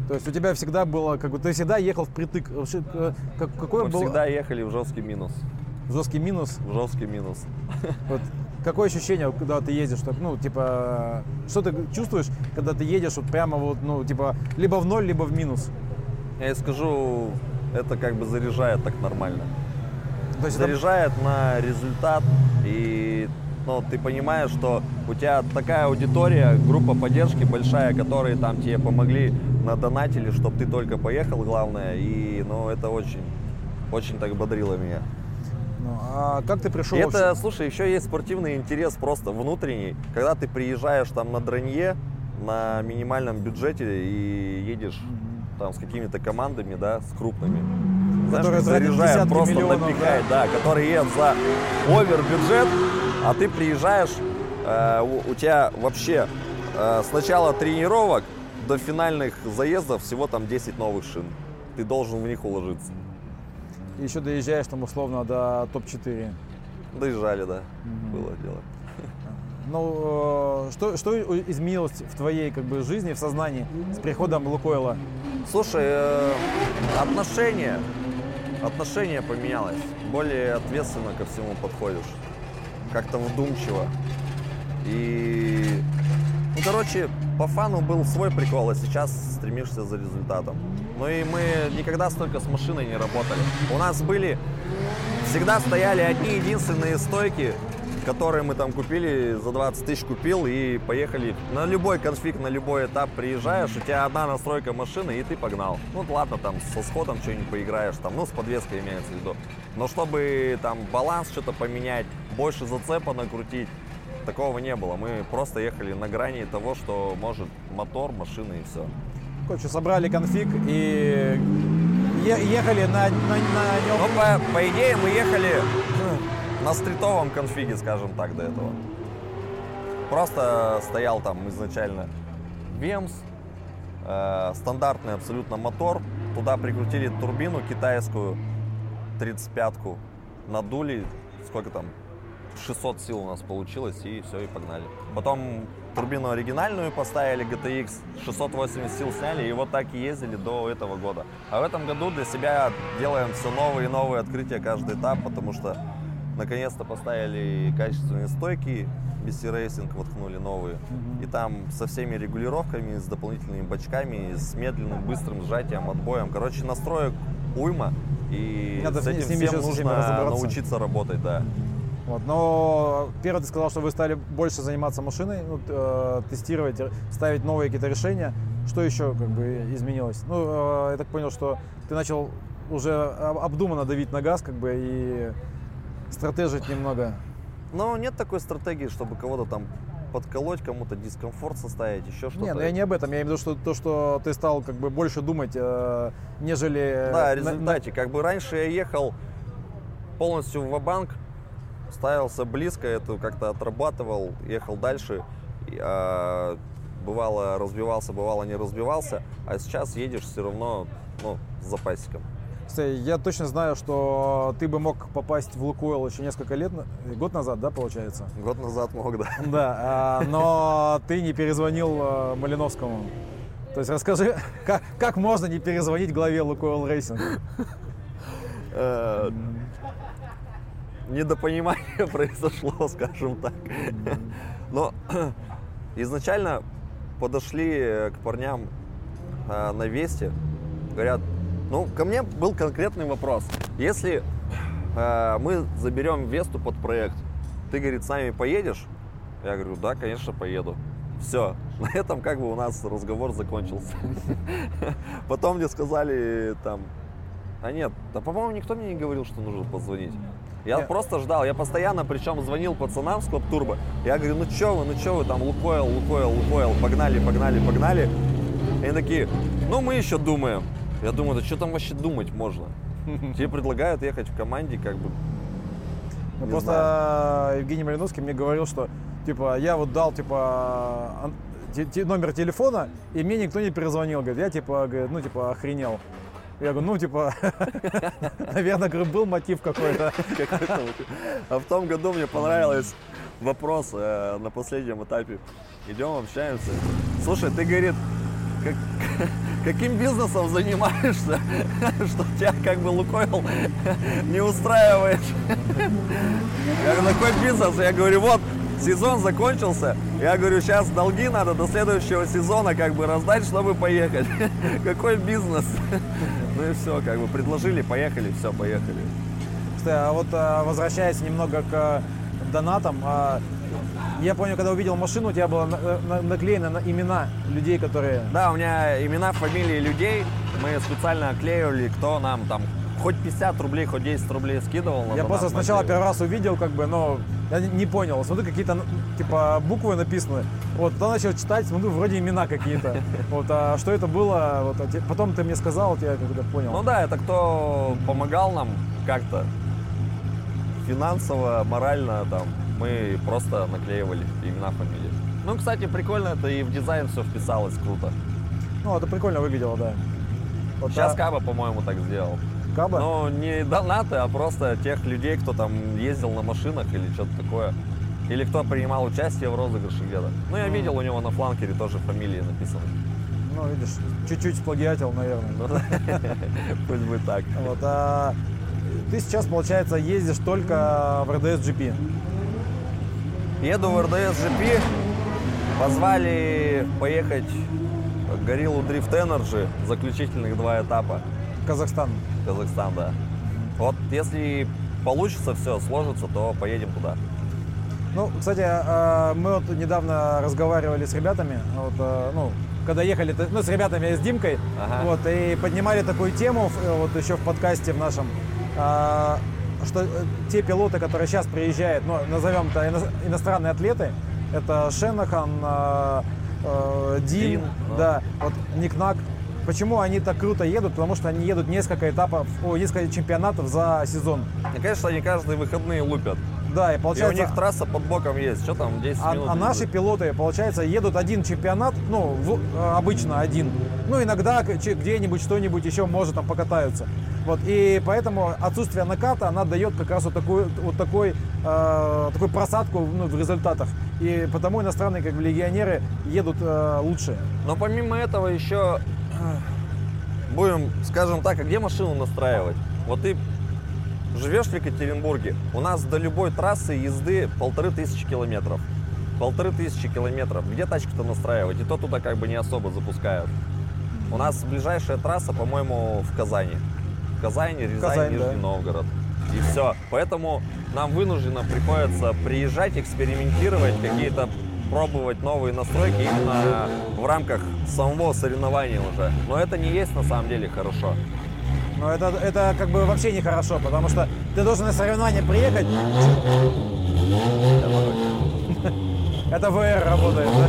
То есть у тебя всегда было, как бы, ты всегда ехал впритык. Как- какой Мы был всегда ехали в жесткий минус. жесткий минус? В жесткий минус. [laughs] Вот какое ощущение, когда ты едешь, так, ну, типа, что ты чувствуешь, когда ты едешь вот прямо вот, ну, типа, либо в ноль, либо в минус? Я скажу, это как бы заряжает так нормально. То есть это- Заряжает на результат и ну, ты понимаешь, что у тебя такая аудитория, группа поддержки большая, которые там тебе помогли, надонатили, чтобы ты только поехал, главное. И ну, это очень, очень так бодрило меня. ну, а как ты пришел? И вообще? это, слушай, еще есть спортивный интерес просто внутренний. Когда ты приезжаешь там на дронье на минимальном бюджете и едешь там с какими-то командами, да, с крупными. Знаешь, Которые десятки просто миллионов, напихает, да. которые едут за овер бюджет, а ты приезжаешь, э, у, у тебя вообще э, с начала тренировок до финальных заездов всего там 10 новых шин. Ты должен в них уложиться. Еще доезжаешь там условно до топ-4. Доезжали, да, было дело. Ну, э, что, что изменилось в твоей как бы, жизни, в сознании с приходом Лукойла? Слушай, э, отношение, отношение поменялось. Более ответственно ко всему подходишь. Как-то вдумчиво. И, ну, короче, по фану был свой прикол, а сейчас стремишься за результатом. Ну и мы никогда столько с машиной не работали. У нас были, всегда стояли одни единственные стойки, которые мы там купили, за 20 тысяч купил и поехали. На любой конфиг, на любой этап приезжаешь, у тебя одна настройка машины и ты погнал. Ну ладно, там со сходом что-нибудь поиграешь, там, ну с подвеской имеется в виду. Но чтобы там баланс что-то поменять, больше зацепа накрутить, такого не было. Мы просто ехали на грани того, что может мотор, машина и все. Короче, собрали конфиг и ехали на, на, на нем. Ну, по, по идее, мы ехали на стритовом конфиге, скажем так, до этого. Просто стоял там изначально Вемс, э, стандартный абсолютно мотор. Туда прикрутили турбину китайскую, 35-ку, надули, сколько там, 600 сил у нас получилось, и все, и погнали. Потом турбину оригинальную поставили, GTX, 680 сил сняли, и вот так и ездили до этого года. А в этом году для себя делаем все новые и новые открытия каждый этап, потому что наконец-то поставили качественные стойки, BC Racing воткнули новые. И там со всеми регулировками, с дополнительными бачками, с медленным, быстрым сжатием, отбоем. Короче, настроек уйма. И Надо с с этим ними всем нужно научиться работать, да. Вот, но первое ты сказал, что вы стали больше заниматься машиной, ну, э, тестировать, р- ставить новые какие-то решения. Что еще как бы изменилось? Ну, э, я так понял, что ты начал уже об- обдуманно давить на газ, как бы и стратежить немного. Но нет такой стратегии, чтобы кого-то там подколоть, кому-то дискомфорт составить, еще что-то. Не, ну я не об этом, я имею в виду, что то, что ты стал как бы больше думать, э, нежели... Да, на- о результате. Как бы раньше я ехал полностью в банк ставился близко, это как-то отрабатывал, ехал дальше. А, бывало разбивался, бывало не разбивался, а сейчас едешь все равно ну, с запасиком. Кстати, я точно знаю, что ты бы мог попасть в Лукойл еще несколько лет, год назад, да, получается? Год назад мог, да. [laughs] Да, а, но ты не перезвонил э, Малиновскому. То есть расскажи, [laughs] как, как можно не перезвонить главе Лукойл Racing? Э, Недопонимание [laughs] произошло, скажем так. Но [clears throat] изначально подошли к парням э, на Весте, говорят, ну, ко мне был конкретный вопрос. Если э, мы заберем Весту под проект, ты, говорит, с нами поедешь? Я говорю, да, конечно, поеду. Все, [laughs] на этом как бы у нас разговор закончился. [laughs] Потом мне сказали там, а нет, да, по-моему, никто мне не говорил, что нужно позвонить. Я Нет. просто ждал, я постоянно, причем звонил пацанам с Club Turbo. Я говорю, ну чё вы, ну чё вы, там Лукойл, Лукойл, Лукойл, погнали, погнали, погнали. И они такие, ну мы еще думаем. Я думаю, да что там вообще думать можно? [laughs] Тебе предлагают ехать в команде, как бы, Ну, просто Евгений Малиновский мне говорил, что типа я вот дал типа номер телефона, и мне никто не перезвонил. Говорит, я типа, говорит, ну типа охренел. Я говорю, ну типа, [laughs] наверное, говорю, был мотив какой-то. А в том году мне понравилось вопрос э, на последнем этапе. Идем, общаемся. Слушай, ты, говорит, как- [laughs] каким бизнесом занимаешься, [laughs] что тебя как бы Лукойл не устраивает? Я говорю, какой бизнес? Я говорю, вот, сезон закончился. Я говорю, сейчас долги надо до следующего сезона как бы раздать, чтобы поехать. [laughs] Какой бизнес? [laughs] Ну и все, как бы предложили, поехали, все, поехали. Кстати, а вот а, возвращаясь немного к донатам, а, я помню, когда увидел машину, у тебя было на- наклеено на имена людей, которые... Да, у меня имена, фамилии людей. Мы специально оклеивали, кто нам там хоть 50 рублей, хоть 10 рублей скидывал. Я просто сначала первый раз увидел, как бы, но я не- понял. Смотрю, какие-то типа буквы написаны. Вот, потом начал читать, смотрю, вроде имена какие-то. [laughs] Вот, а что это было? Вот, а те- потом ты мне сказал, вот я как-то понял. Ну да, это кто помогал нам как-то финансово, морально там. Мы просто наклеивали имена, фамилии. Ну, кстати, прикольно, это и в дизайн все вписалось круто. Ну, это прикольно выглядело, да. Вот, Сейчас а, Каба, по-моему, так сделал. Каба? Ну, не донаты, а просто тех людей, кто там ездил на машинах или что-то такое. Или кто принимал участие в розыгрыше где-то. Ну, я видел у него на фланкере тоже фамилии написаны. Ну, видишь, чуть-чуть сплагиатил, наверное. Ну, [laughs] Пусть будет так. Вот, а ты сейчас, получается, ездишь только в РДС GP. Еду в РДС GP. Позвали поехать Гориллу Drift Energy, заключительных два этапа. Казахстан. Казахстан, да. Вот если получится все, сложится, то поедем туда. Ну, кстати, э, мы вот недавно разговаривали с ребятами, вот, э, ну, когда ехали, ну, с ребятами, с Димкой, Ага. вот, и поднимали такую тему, э, вот еще в подкасте в нашем, что э, те пилоты, которые сейчас приезжают, ну, назовем это ино- иностранные атлеты, это Шенахан, Дин, Дин, да, вот Никнак. Почему они так круто едут? Потому что они едут несколько этапов, о, несколько чемпионатов за сезон. И, конечно, они каждые выходные лупят. Да, и И у получается... них трасса под боком есть. Что там, 10 А, минут? а наши лежит? пилоты, получается, едут один чемпионат, ну, в- э, обычно один. Ну, иногда где-нибудь что-нибудь еще, может, там покатаются. Вот, и поэтому отсутствие наката, она дает как раз вот такую, вот такой, э, такую просадку ну, в результатах. И потому иностранные как бы, легионеры едут э, лучше. Но помимо этого еще будем, скажем так, а где машину настраивать? Вот ты живешь в Екатеринбурге, у нас до любой трассы езды полторы тысячи километров. Полторы тысячи километров. Где тачку-то настраивать? И то туда как бы не особо запускают. У нас ближайшая трасса, по-моему, в Казани. В Казани, Рязань, Казань, Нижний да. Новгород. И все. Поэтому нам вынужденно приходится приезжать, экспериментировать, какие-то пробовать новые настройки именно в рамках самого соревнования уже. Но это не есть на самом деле хорошо. Но это, это как бы вообще нехорошо, потому что ты должен на соревнования приехать. [laughs] Это VR работает, да?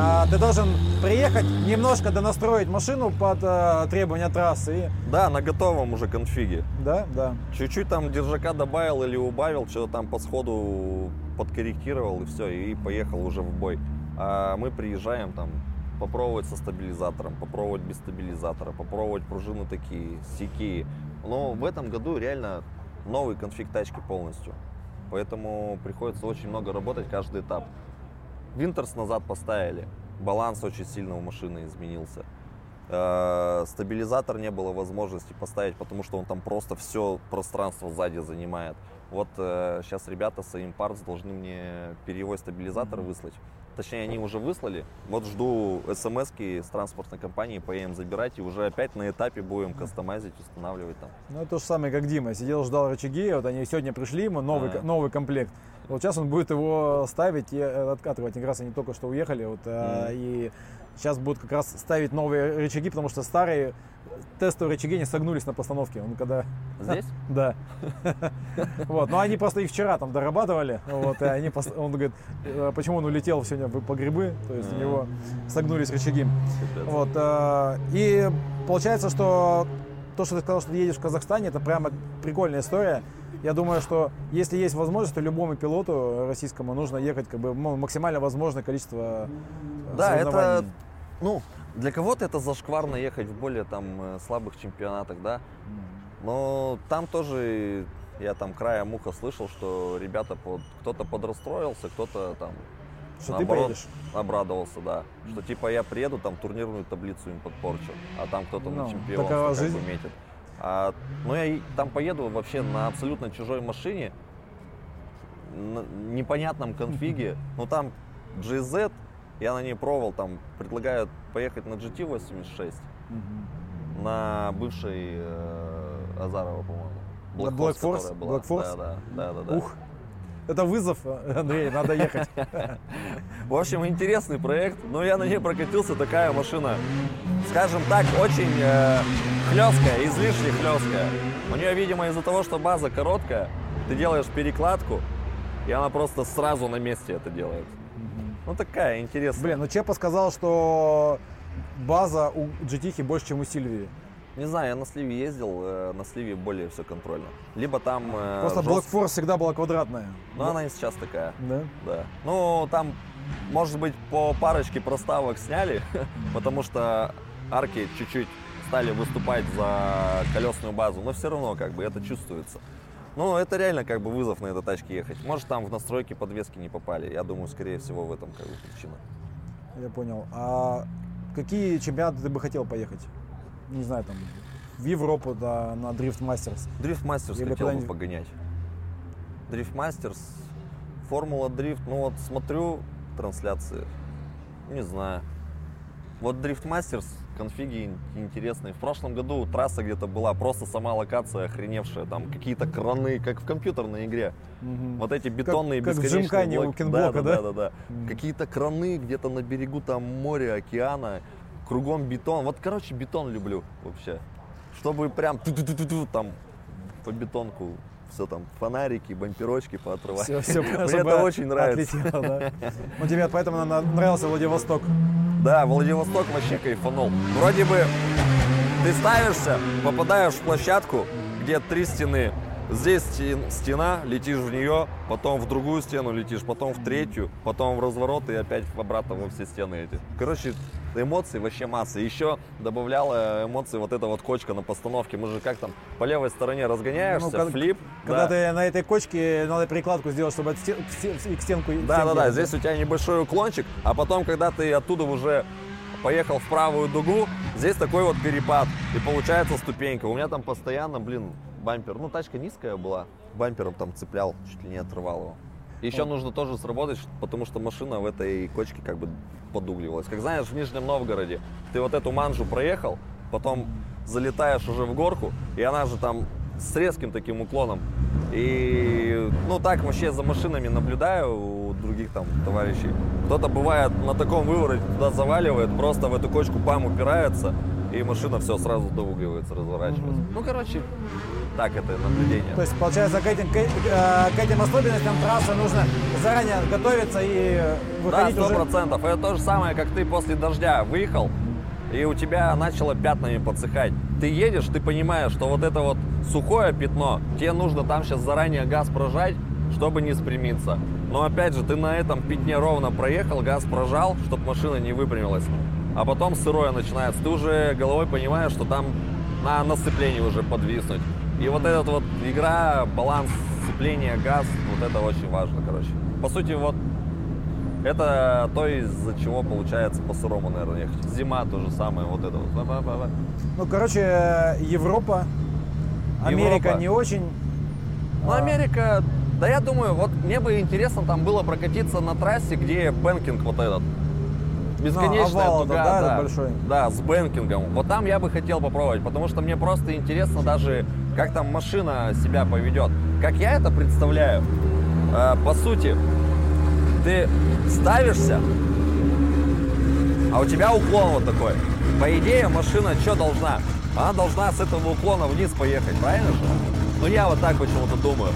А, ты должен приехать, немножко донастроить машину под э, требования трассы. И, Да, на готовом уже конфиге. да, да. Чуть-чуть там держака добавил или убавил, что-то там по сходу подкорректировал и все, и поехал уже в бой. А мы приезжаем там попробовать со стабилизатором, попробовать без стабилизатора, попробовать пружины такие, сякие. Но в этом году реально новый конфиг тачки полностью. Поэтому приходится очень много работать каждый этап. Винтерс назад поставили. Баланс очень сильно у машины изменился. Э, Стабилизатор не было возможности поставить, потому что он там просто все пространство сзади занимает. Вот сейчас ребята с Imparts должны мне перевой стабилизатор выслать. Точнее, они уже выслали. Вот жду смс с транспортной компании, поедем забирать, и уже опять на этапе будем кастомайзить, устанавливать там. Ну, это то же самое, как Дима. Сидел, ждал рычаги, вот они сегодня пришли, ему новый, А. новый комплект. Вот сейчас он будет его ставить и э, откатывать. Как раз они только что уехали, вот, Мгм. и сейчас будут как раз ставить новые рычаги, потому что старые тестовые рычаги не согнулись на постановке. Он когда [laughs] Здесь? Да. [laughs] Вот, но они просто их вчера там дорабатывали, вот, и они, он говорит, э, почему он улетел сегодня по грибы, то есть у него согнулись рычаги. Вот, и получается, что то, что ты сказал, что ты едешь в Казахстане, это прямо прикольная история. Я думаю, что если есть возможность, то любому пилоту российскому нужно ехать как бы ну, максимально возможное количество э, Да, это, ну, для кого-то это зашкварно ехать в более там э, слабых чемпионатах, да. Но там тоже я там краем уха слышал, что ребята под, кто-то подрастроился, кто-то там Что ты наоборот, поедешь? обрадовался, да. Что типа я приеду, там турнирную таблицу им подпорчу, а там кто-то Ну, на чемпионство как бы жизнь. метит. А, ну я там поеду вообще на абсолютно чужой машине, на непонятном конфиге, ну там GZ, я на ней пробовал, там предлагают поехать на GT86, Мгм. на бывшей э, Азарова, по-моему. На Black Force? Black Force? Да, да, да, да, да. Это вызов, Андрей, надо ехать. В общем, интересный проект, но я на ней прокатился, такая машина, скажем так, очень э, хлесткая, излишне хлесткая. У нее, видимо, из-за того, что база короткая, ты делаешь перекладку, и она просто сразу на месте это делает. Ну такая интересная. Блин, ну Чепа сказал, что база у GT больше, чем у Сильвии. Не знаю, я на сливе ездил, э, на сливе более все контрольно. Либо там... э, Просто жёст- Black Force всегда была квадратная. Ну, она и сейчас такая. Да? Да. Ну, там, может быть, по парочке проставок сняли, [laughs] потому что арки чуть-чуть стали выступать за колесную базу, но все равно как бы это чувствуется. Ну, это реально как бы вызов на этой тачке ехать. Может, там в настройки подвески не попали. Я думаю, скорее всего, в этом как бы причина. Я понял. А какие чемпионаты ты бы хотел поехать? Не знаю, там, в Европу, да, на Drift Masters. Дрифт Мастерс Или хотел бы погонять. Дрифт Мастерс, Формула Дрифт, ну вот смотрю трансляции. Не знаю. Вот Drift Masters конфиги ин- интересные. В прошлом году трасса где-то была, просто сама локация охреневшая. Там какие-то краны, как в компьютерной игре. Мгм. Вот эти бетонные как бесконечные у блоки. Кенблока, да? да, да, да. Какие-то краны где-то на берегу там моря, океана, кругом бетон. Вот, короче, бетон люблю вообще. Чтобы прям там по бетонку все там фонарики, бамперочки поотрывать. Все, все, Мне это очень нравится. да. Ну, тебе поэтому нравился Владивосток. Да, Владивосток вообще кайфанул. Вроде бы ты ставишься, попадаешь в площадку, где три стены. Здесь стен- стена, летишь в нее, потом в другую стену летишь, потом в третью, потом в разворот и опять обратно во все стены эти. Короче, эмоций вообще масса. Еще добавляла эмоции вот эта вот кочка на постановке. Мы же как там по левой стороне разгоняешься, Ну, кон- флип. Когда да. ты на этой кочке, надо прикладку сделать, чтобы от стен- к стен- к стенку... Да, да, да. Здесь у тебя небольшой уклончик, а потом, когда ты оттуда уже поехал в правую дугу, здесь такой вот перепад. И получается ступенька. У меня там постоянно, блин, бампер. Ну, тачка низкая была. Бампером там цеплял, чуть ли не отрывал его. Еще О. нужно тоже сработать, потому что машина в этой кочке как бы подугливалась. Как знаешь, в Нижнем Новгороде ты вот эту манжу проехал, потом залетаешь уже в горку, и она же там с резким таким уклоном. И, ну, так вообще за машинами наблюдаю у других там товарищей. Кто-то бывает на таком вывороте туда заваливает, просто в эту кочку пам упирается, и машина все сразу доугливается, разворачивается. Ну, короче, так это наблюдение. То есть, получается, к этим, к, э, к этим особенностям трассы нужно заранее готовиться и э, Да, выходить сто уже... процентов. Это то же самое, как ты после дождя выехал, и у тебя начало пятнами подсыхать. Ты едешь, ты понимаешь, что вот это вот сухое пятно, тебе нужно там сейчас заранее газ прожать, чтобы не спрямиться. Но опять же, ты на этом пятне ровно проехал, газ прожал, чтобы машина не выпрямилась. А потом сырое начинается. Ты уже головой понимаешь, что там на насыплении уже подвиснуть. И вот этот вот игра, баланс сцепления, газ, вот это очень важно, короче. По сути, вот это то, из-за чего получается по сырому, наверное, ехать. Зима то же самое, вот это вот. Ба-ба-ба-ба. Ну, короче, Европа, Америка Европа. не очень. Ну, А, Америка, да я думаю, вот мне бы интересно там было прокатиться на трассе, где бэнкинг вот этот. Бесконечная овал дуга, да, да, большой? да, с бэнкингом. Вот там я бы хотел попробовать, потому что мне просто интересно даже, как там машина себя поведет. Как я это представляю, э, по сути, ты ставишься, а у тебя уклон вот такой. По идее, машина что должна? Она должна с этого уклона вниз поехать, правильно же? Ну, я вот так почему-то думаю.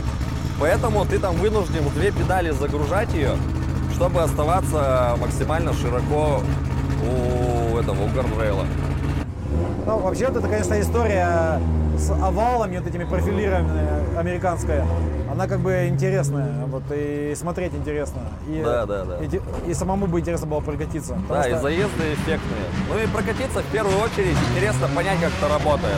Поэтому ты там вынужден в две педали загружать ее, чтобы оставаться максимально широко у этого, у гардрейла. Ну, вообще, вот это, конечно, история с овалами, вот этими профилированными американская. Она как бы интересная, вот и смотреть интересно. И, Да, да, да. И, и самому бы интересно было прокатиться. Да, и что- заезды эффектные. Ну и прокатиться в первую очередь интересно понять, как это работает.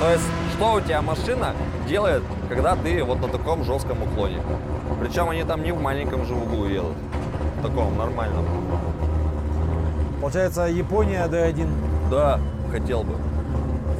То есть, что у тебя машина делает, когда ты вот на таком жестком уклоне. Причем они там не в маленьком же углу едут. В таком нормальном. Получается, Япония D1. Да, хотел бы.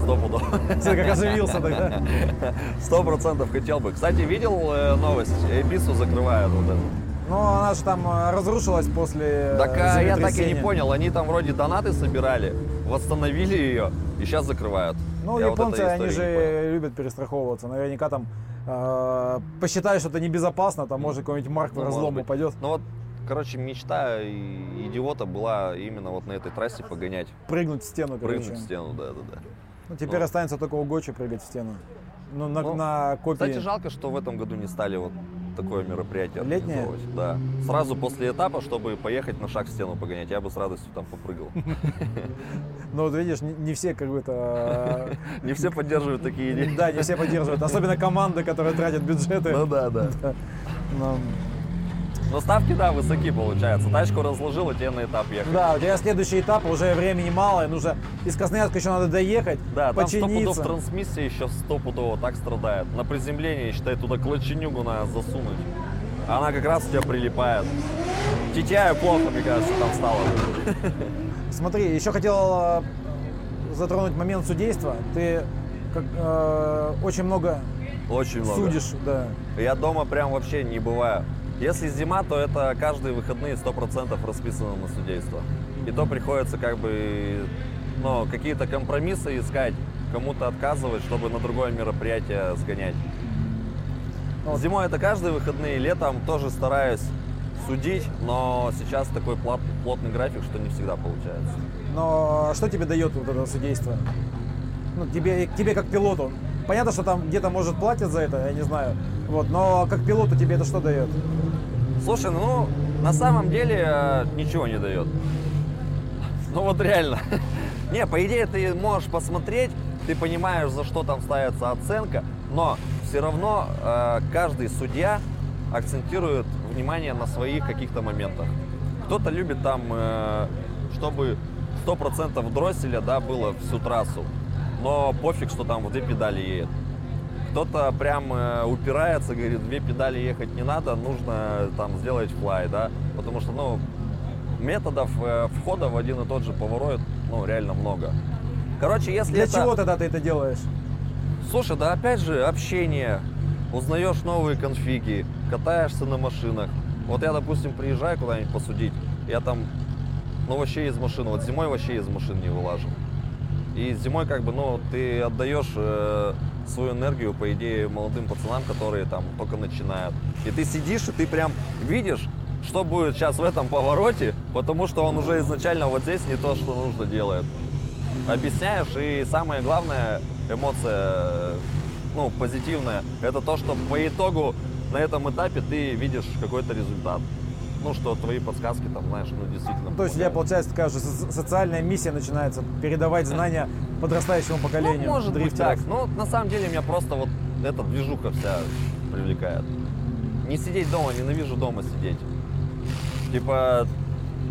Сто пудов. Смотри, как оживился тогда. [laughs] Сто процентов хотел бы. Кстати, видел э, новость? Эбису закрывают вот это. Но она же там э, разрушилась после Так а, я так и не понял. Они там вроде донаты собирали, восстановили ее и сейчас закрывают. Ну, Я вот японцы, этой они же любят перестраховываться. Наверняка там э, посчитают, что это небезопасно, там может какой-нибудь марк в Ну, разлом может быть. упадет. Ну вот, короче, мечта идиота была именно вот на этой трассе погонять. Прыгнуть в стену, короче. Прыгнуть в стену, да, да, да. Ну, теперь Ну. останется только у Гочи прыгать в стену. Ну, на, Ну, на копии. Кстати, жалко, что в этом году не стали вот такое мероприятие Летнее? организовывать. Да. Сразу после этапа, чтобы поехать на шаг в стену погонять, я бы с радостью там попрыгал. [laughs] Ну, вот видишь, не, все как бы это... Не все поддерживают такие э, [laughs] идеи. Да, не все поддерживают. Особенно команды, которые тратят бюджеты. Ну да, да. [laughs] Но ставки, да, высоки получается. Тачку разложил, и тебе на этап ехать. Да, у тебя следующий этап, уже времени мало, и нужно из Красноярска еще надо доехать, Да, там сто пудов починиться. трансмиссия еще стопудово так страдает. На приземлении, считай, туда клоченюгу надо засунуть. Она как раз у тебя прилипает. Тетяю плохо, мне кажется, там стало. [laughs] Смотри, еще хотел э, затронуть момент судейства. Ты как, э, очень много Очень много. судишь, да. Я дома прям вообще не бываю. Если зима, то это каждые выходные 100% расписано на судейство. И то приходится как бы ну, какие-то компромиссы искать, кому-то отказывать, чтобы на другое мероприятие сгонять. Ну. Зимой это каждые выходные, летом тоже стараюсь судить, но сейчас такой плотный график, что не всегда получается. Но что тебе дает вот это судейство? Ну, тебе, тебе как пилоту. Понятно, что там где-то, может, платят за это, я не знаю. Вот, но как пилоту тебе это что дает? Слушай, ну на самом деле э, ничего не дает. Ну вот реально. [laughs] Не, по идее ты можешь посмотреть, ты понимаешь, за что там ставится оценка, но все равно э, каждый судья акцентирует внимание на своих каких-то моментах. Кто-то любит там, э, чтобы 100% дросселя да, было всю трассу, но пофиг, что там в две педали едет. Кто-то прям э, упирается, говорит, две педали ехать не надо, нужно там сделать флай, да, потому что, ну, методов э, входа в один и тот же поворот, ну, реально много. Короче, если Для это... чего тогда ты это делаешь? Слушай, да опять же, общение, узнаешь новые конфиги, катаешься на машинах. Вот я, допустим, приезжаю куда-нибудь посудить, я там, ну, вообще из машины, вот зимой вообще из машин не вылажу. И зимой как бы, ну, ты отдаешь э, свою энергию, по идее, молодым пацанам, которые там только начинают. И ты сидишь, и ты прям видишь, что будет сейчас в этом повороте, потому что он уже изначально вот здесь не то, что нужно делает. Объясняешь, и самое главное, эмоция, ну, позитивная, это то, что по итогу на этом этапе ты видишь какой-то результат. Ну, что твои подсказки там, знаешь, ну, действительно То есть у тебя, помогают. получается, такая же со- социальная миссия начинается, передавать знания подрастающему поколению Ну, может быть дрифтеров. так. Ну, на самом деле меня просто вот эта движуха вся привлекает. Не сидеть дома, ненавижу дома сидеть. Типа,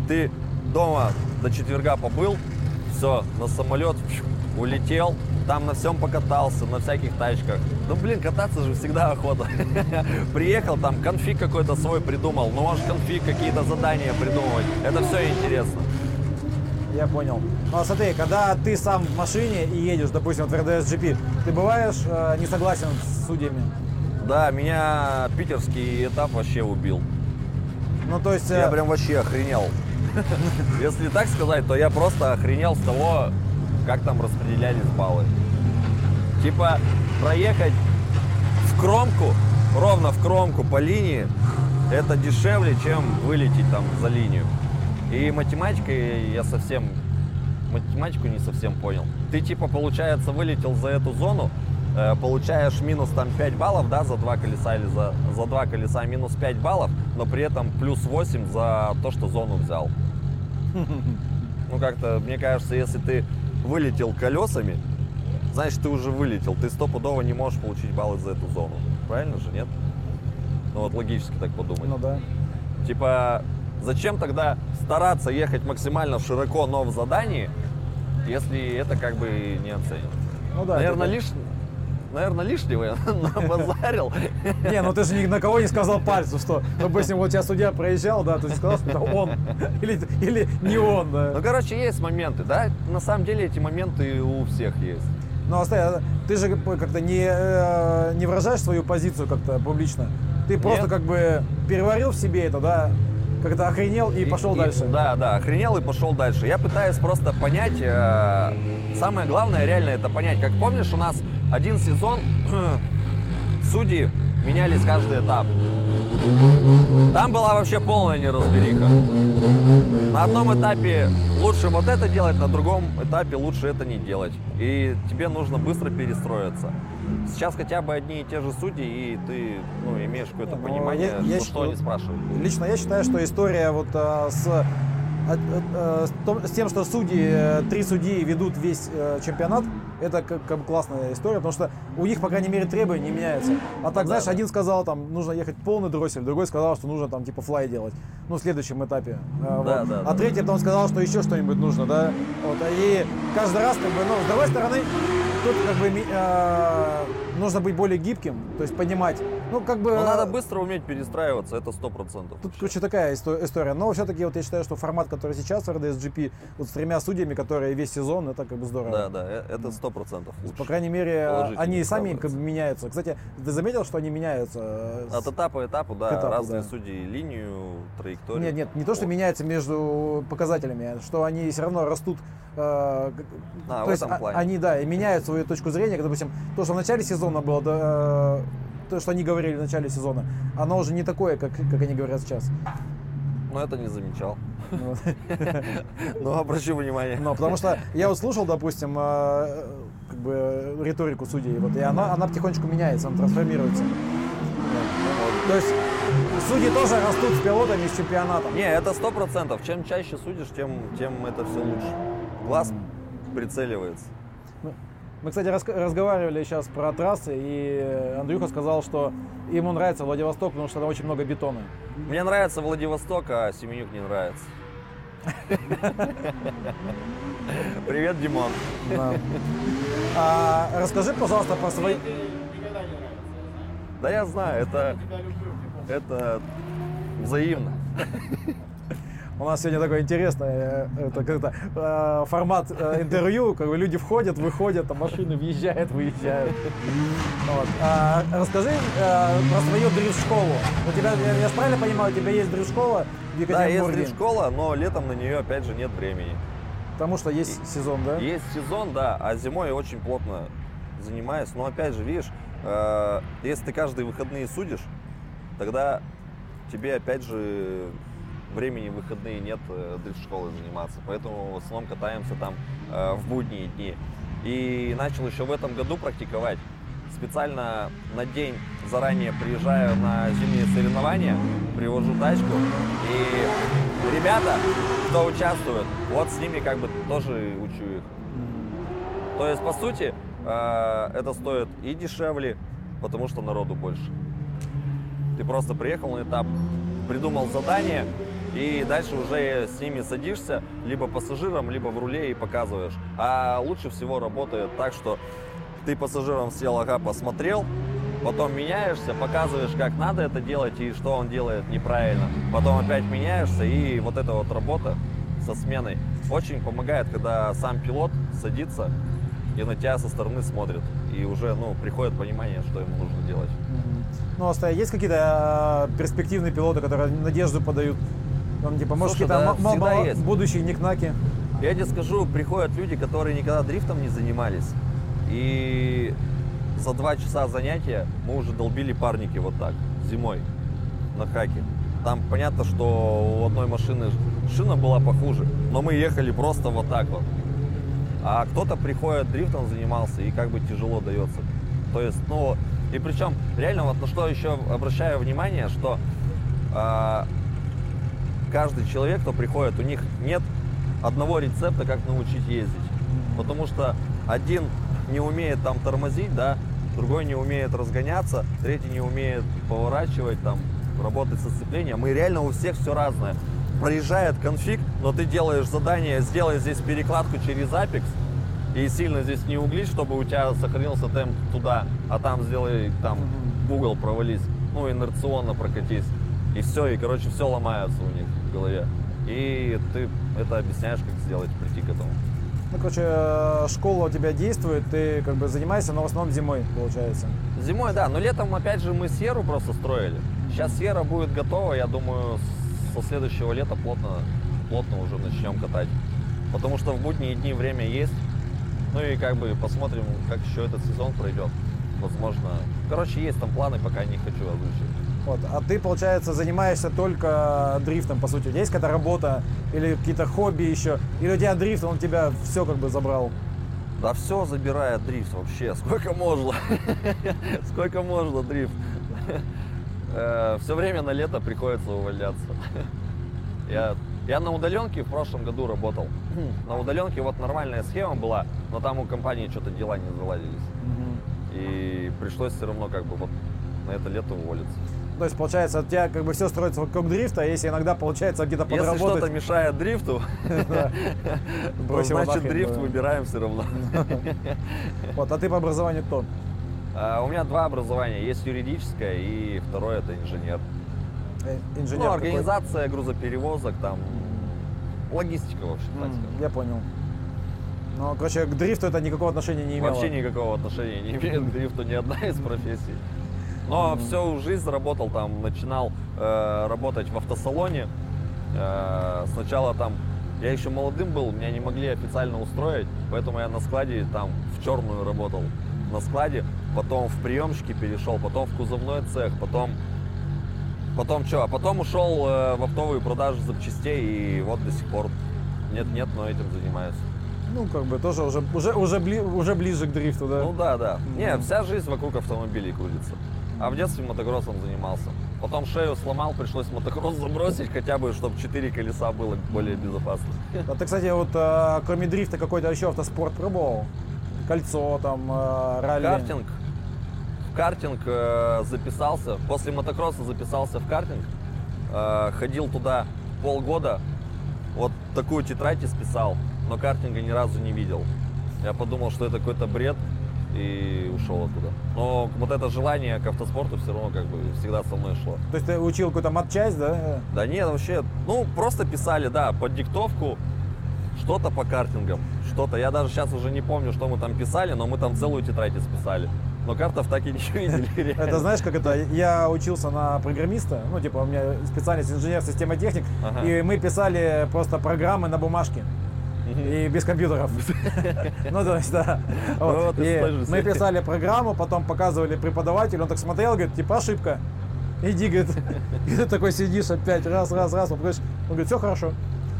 ты дома до четверга побыл, все, на самолет улетел, там на всем покатался, на всяких тачках. Ну, блин, кататься же всегда охота. [laughs] Приехал, там конфиг какой-то свой придумал, ну, можешь конфиг, какие-то задания придумывать. Это все интересно. Я понял. Ну, а смотри, когда ты сам в машине и едешь, допустим, в РДС GP, ты бываешь э, не согласен с судьями? Да, меня питерский этап вообще убил. Ну, то есть... э, Я прям вообще охренел. [laughs] Если так сказать, то я просто охренел с того, как там распределялись баллы. Типа проехать в кромку, ровно в кромку по линии, это дешевле, чем вылететь там за линию. И математикой я совсем, математику не совсем понял. Ты типа, получается, вылетел за эту зону, э, получаешь минус там 5 баллов, да, за два колеса или за, за два колеса минус 5 баллов, но при этом плюс 8 за то, что зону взял. [laughs] Ну как-то, мне кажется, если ты вылетел колесами, значит ты уже вылетел. Ты стопудово не можешь получить баллы за эту зону. Правильно же, нет? Ну вот логически так подумать. Ну да. Типа, зачем тогда стараться ехать максимально широко, но в задании, если это как бы не оценят? Ну да. Наверное, это- лиш... Наверное, лишнего я [laughs] набазарил. Не, ну ты же ни на кого не сказал пальцу, что, допустим, вот тебя судья проезжал, да, ты же сказал, что это он [laughs] или, или не он, да. Ну, короче, есть моменты, да? На самом деле эти моменты у всех есть. Ну, оставь, ты же как-то не, э, не выражаешь свою позицию как-то публично. Ты просто Нет. как бы переварил в себе это, да, как-то охренел и, пошел дальше. Да, да, охренел и пошел дальше. Я пытаюсь просто понять, э, самое главное реально это понять. Как помнишь, у нас один сезон [clears throat] судьи менялись каждый этап. Там была вообще полная неразбериха. На одном этапе лучше вот это делать, на другом этапе лучше это не делать. И тебе нужно быстро перестроиться. Сейчас хотя бы одни и те же судьи, и ты ну, имеешь какое-то ну, понимание, я- я что, считаю- они спрашивают. Лично я считаю, что история вот а, с, а, а, с тем, что судьи, три судьи ведут весь э, чемпионат, это как, как бы классная история, потому что у них, по крайней мере, требования не меняются. А так, Да, знаешь, да. один сказал, там, нужно ехать полный дроссель, другой сказал, что нужно там типа флай делать, ну, в следующем этапе. Да, вот. да, а да. третий потом сказал, что еще что-нибудь нужно, да. Вот. И каждый раз, как бы, ну, с другой стороны, тут как бы э, нужно быть более гибким, то есть понимать, Ну, как бы... Но надо быстро уметь перестраиваться, это сто процентов. Тут, короче, такая исто- история. Но все-таки вот я считаю, что формат, который сейчас в RDSGP, вот с тремя судьями, которые весь сезон, это как бы здорово. Да, да, э- это сто процентов По лучше. крайней мере, они сами как бы меняются. Кстати, ты заметил, что они меняются? э, От этапа к этапу, да, К этапу, разные да. судьи, линию, траекторию. Нет, нет, не то, что Вот. меняются между показателями, а что они все равно растут. э, А, то в есть этом а- плане. они, да, и меняют свою точку зрения. Как, допустим, то, что в начале сезона было, да, э, то, что они говорили в начале сезона, оно уже не такое, как, как они говорят сейчас. Но это не замечал. Вот. [laughs] Но обращу внимание. Но потому что я вот слушал, допустим, э, как бы риторику судей, вот, и она, она потихонечку меняется, она трансформируется. То есть судьи тоже растут с пилотами, с чемпионатом. Не, это сто процентов. Чем чаще судишь, тем, тем это все лучше. Глаз прицеливается. Мы, кстати, разговаривали сейчас про трассы, и Андрюха сказал, что ему нравится Владивосток, потому что там очень много бетона. Мне нравится Владивосток, а Семенюк не нравится. Привет, Димон. Да. А, расскажи, пожалуйста, про свои... Да я знаю, это, это взаимно. У нас сегодня такой интересный э, это как-то, э, формат э, интервью, как бы люди входят, выходят, а машины въезжают, выезжают. Вот. А, расскажи э, про свою дрифт-школу. У тебя, я, я правильно понимаю, у тебя есть дрифт-школа в Да, есть Екатеринбурге? школа, но летом на нее опять же нет времени. Потому что есть сезон, да? Есть сезон, да, а зимой очень плотно занимаюсь. Но опять же, видишь, э, если ты каждые выходные судишь, тогда тебе опять же времени в выходные нет э, дрифт-школой заниматься. Поэтому в основном катаемся там э, в будние дни. И начал еще в этом году практиковать. Специально на день заранее приезжаю на зимние соревнования, привожу тачку. И ребята, кто участвует, вот с ними как бы тоже учу их. То есть, по сути, э, это стоит и дешевле, потому что народу больше. Ты просто приехал на этап, придумал задание, и дальше уже с ними садишься, либо пассажиром, либо в руле и показываешь. А лучше всего работает так, что ты пассажиром сел, ага, посмотрел, потом меняешься, показываешь, как надо это делать и что он делает неправильно. Потом опять меняешься, и вот эта вот работа со сменой очень помогает, когда сам пилот садится и на тебя со стороны смотрит. И уже, ну, приходит понимание, что ему нужно делать. Ну, а есть какие-то э, перспективные пилоты, которые надежду подают? Там, типа, может, какие-то да, м- м- всегда м- есть. будущие никнаки? Я тебе скажу, приходят люди, которые никогда дрифтом не занимались. И за два часа занятия мы уже долбили парники вот так, зимой, на хаке. Там понятно, что у одной машины шина была похуже, но мы ехали просто вот так вот. А кто-то приходит, дрифтом занимался, и как бы тяжело дается. То есть, ну, и причем, реально, вот на что еще обращаю внимание, что а, каждый человек, кто приходит, у них нет одного рецепта, как научить ездить. Потому что один не умеет там тормозить, да, другой не умеет разгоняться, третий не умеет поворачивать, там, работать со сцеплением. И реально у всех все разное. Проезжает конфиг, но ты делаешь задание, сделай здесь перекладку через Apex, и сильно здесь не углить, чтобы у тебя сохранился темп туда, а там сделай там в угол провались, ну инерционно прокатись. И все, и короче все ломается у них в голове. И ты это объясняешь, как сделать, прийти к этому. Ну, короче, э, школа у тебя действует, ты как бы занимаешься, но в основном зимой, получается. Зимой, да, но летом опять же мы сферу просто строили. Сейчас сфера будет готова, я думаю, со следующего лета плотно, плотно уже начнем катать. Потому что в будние дни время есть. Ну и как бы посмотрим, как еще этот сезон пройдет. Возможно. Короче, есть там планы, пока не хочу озвучивать. Вот. А ты, получается, занимаешься только дрифтом, по сути. Есть какая-то работа или какие-то хобби еще? Или у тебя дрифт, он тебя все как бы забрал? Да все забирает дрифт вообще. Сколько можно? [laughs] Сколько можно дрифт? Все время на лето приходится увольняться. [laughs] Я, я на удаленке в прошлом году работал. [clears throat] На удаленке вот нормальная схема была, но там у компании что-то дела не заладились. И пришлось все равно как бы вот на это лето уволиться. То есть, получается, у тебя как бы все строится вокруг дрифта, а если иногда получается где-то Если подработать, что-то мешает дрифту, [laughs] значит дрифт выбираем все равно. [laughs] Вот, а ты по образованию кто? А, у меня два образования. Есть юридическое и второе это инженер. Э, Инженер Ну, организация грузоперевозок, там логистика, в общем, так М, скажем. Я понял. Ну, короче, к дрифту это никакого отношения не имело. Вообще никакого отношения не имеет к дрифту ни одна из профессий. Но всю жизнь работал там, начинал э, работать в автосалоне. Э, сначала там, я еще молодым был, меня не могли официально устроить, поэтому я на складе там в черную работал. На складе, потом в приемщики перешел, потом в кузовной цех, потом Потом что? А потом ушел э, в оптовые продажи запчастей и вот до сих пор нет-нет, но этим занимаюсь. Ну, как бы тоже уже, уже, уже, бли- уже ближе к дрифту, да? Ну да, да. Не, Мгм. вся жизнь вокруг автомобилей крутится. А в детстве мотокроссом занимался. Потом шею сломал, пришлось мотокросс забросить, хотя бы, чтобы четыре колеса было более безопасно. А ты, кстати, вот а, кроме дрифта какой-то еще автоспорт пробовал? Кольцо, там, а, ралли? Картинг. В картинг э, записался. После мотокросса записался в картинг. Э, ходил туда полгода. Вот такую тетрадь исписал, но картинга ни разу не видел. Я подумал, что это какой-то бред и ушел оттуда. Но вот это желание к автоспорту все равно как бы всегда со мной шло. То есть ты учил какую-то матчасть, да? Да нет, вообще, ну просто писали, да, под диктовку что-то по картингам, что-то. Я даже сейчас уже не помню, что мы там писали, но мы там целую тетрадь исписали. Но картов так и [laughs] не видели. Это знаешь, как это? Я учился на программиста, ну, типа, у меня специальность инженер системотехник, Ага. и мы писали просто программы на бумажке. И без компьютеров. [laughs] Ну, то есть, да. Сложно. мы писали программу, потом показывали преподавателю, он так смотрел, говорит, типа, ошибка. Иди, говорит, и ты такой сидишь опять, раз, раз, раз, он говорит, все хорошо.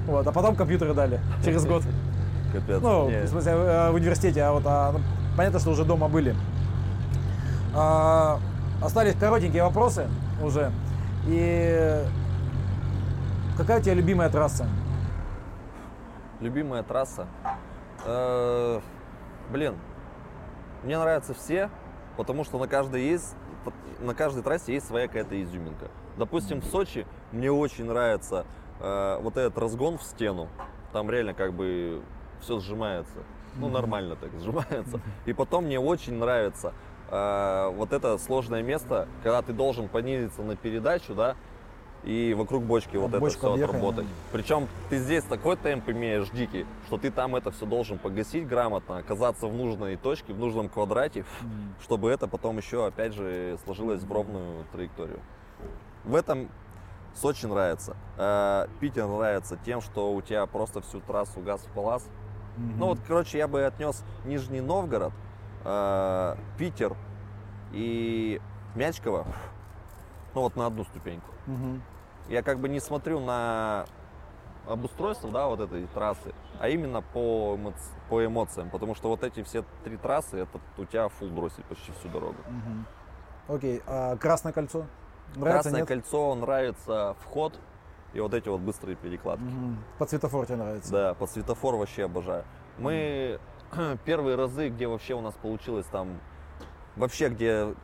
Вот, а потом компьютеры дали через год. Капец. Ну, Не. в смысле, э, в университете, а вот а, ну, понятно, что уже дома были. А, остались коротенькие вопросы уже. И какая у тебя любимая трасса? Любимая трасса. Э, Блин, мне нравятся все, потому что на каждой есть, на каждой трассе есть своя какая-то изюминка. Допустим, в Сочи мне очень нравится э, вот этот разгон в стену. Там реально как бы все сжимается. Ну, нормально так сжимается. И потом мне очень нравится э, вот это сложное место, когда ты должен понизиться на передачу, да, и вокруг бочки вот это бочку все объехать, отработать. Причем ты здесь такой темп имеешь дикий, что ты там это все должен погасить грамотно, оказаться в нужной точке, в нужном квадрате, чтобы это потом еще, опять же, сложилось в ровную траекторию. В этом Сочи нравится. Э, Питер нравится тем, что у тебя просто всю трассу газ в палас. Ну вот, короче, я бы отнес Нижний Новгород, э, Питер и Мячково, ну вот на одну ступеньку. Мгм. Я как бы не смотрю на обустройство, да, вот этой трассы, а именно по, эмо- по эмоциям, потому что вот эти все три трассы, это у тебя фул бросить почти всю дорогу. Окей, а Красное кольцо? Нравится, Красное нет? кольцо нравится вход и вот эти вот быстрые перекладки. Мгм. Под светофор тебе нравится? Да, под светофор вообще обожаю. Мы [clears throat] первые разы, где вообще у нас получилось там, вообще где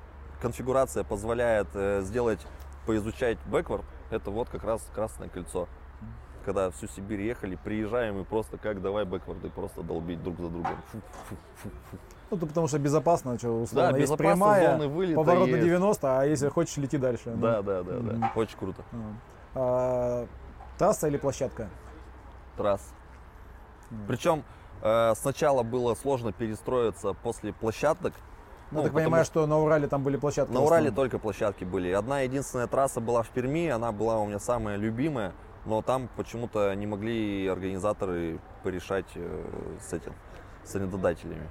конфигурация позволяет э, сделать, поизучать бэквард, это вот как раз Красное кольцо. Когда всю Сибирь ехали, приезжаем и просто как давай бэкварды просто долбить друг за другом. Фу, фу, фу, фу. Ну, то потому что безопасно, что условно. Да, есть безопасно, прямая, поворот на есть. 90, а если хочешь, лети дальше. Да, да, да, Мгм. да. Очень круто. А, трасса или площадка? Трасс. Причем э, сначала было сложно перестроиться после площадок. Ну, Ну, так потому понимаю, что- на Урале там были площадки. На Урале только площадки были. Одна единственная трасса была в Перми, она была у меня самая любимая, но там почему-то не могли организаторы порешать э, с этим, с арендодателями.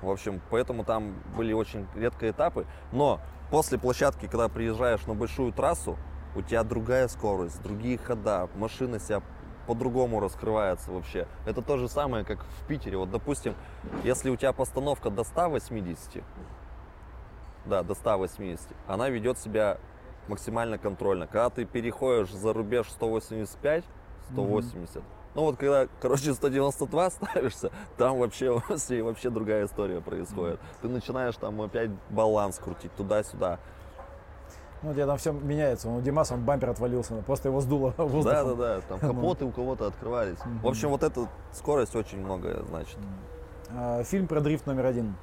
В общем, поэтому там были очень редко этапы. Но после площадки, когда приезжаешь на большую трассу, у тебя другая скорость, другие хода, машина себя по-другому раскрывается вообще. Это то же самое, как в Питере. Вот, допустим, если у тебя постановка до 180, да, до 180, она ведет себя максимально контрольно. Когда ты переходишь за рубеж 185, 180, ну вот когда, короче, 192 [laughs] ставишься, там вообще, [laughs] вообще, вообще другая история происходит. Ты начинаешь там опять баланс крутить туда-сюда. Ну, у тебя там все меняется. У Димаса он бампер отвалился, просто его сдуло [laughs] воздухом. Да, да, да, там [laughs] капоты у кого-то открывались. В общем, вот эта скорость очень многое значит. А, фильм про дрифт номер один.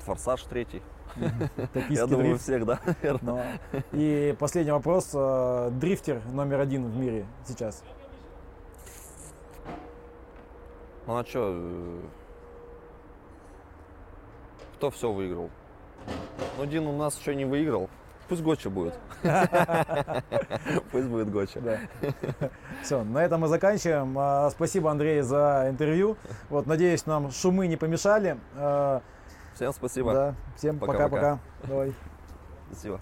Форсаж третий. [laughs] Я думаю, дрифт. всех, да, наверное. Но- И последний вопрос. э, Дрифтер номер один в мире сейчас. Ну а что? Кто все выиграл? Ну, Дин у нас еще не выиграл. Пусть Гоча будет. [laughs] Пусть будет Гоча. Да. [laughs] Все, на этом мы заканчиваем. А, Спасибо, Андрей, за интервью. Вот, надеюсь, нам шумы не помешали. А, Всем спасибо. Да, всем пока-пока. Давай. Спасибо.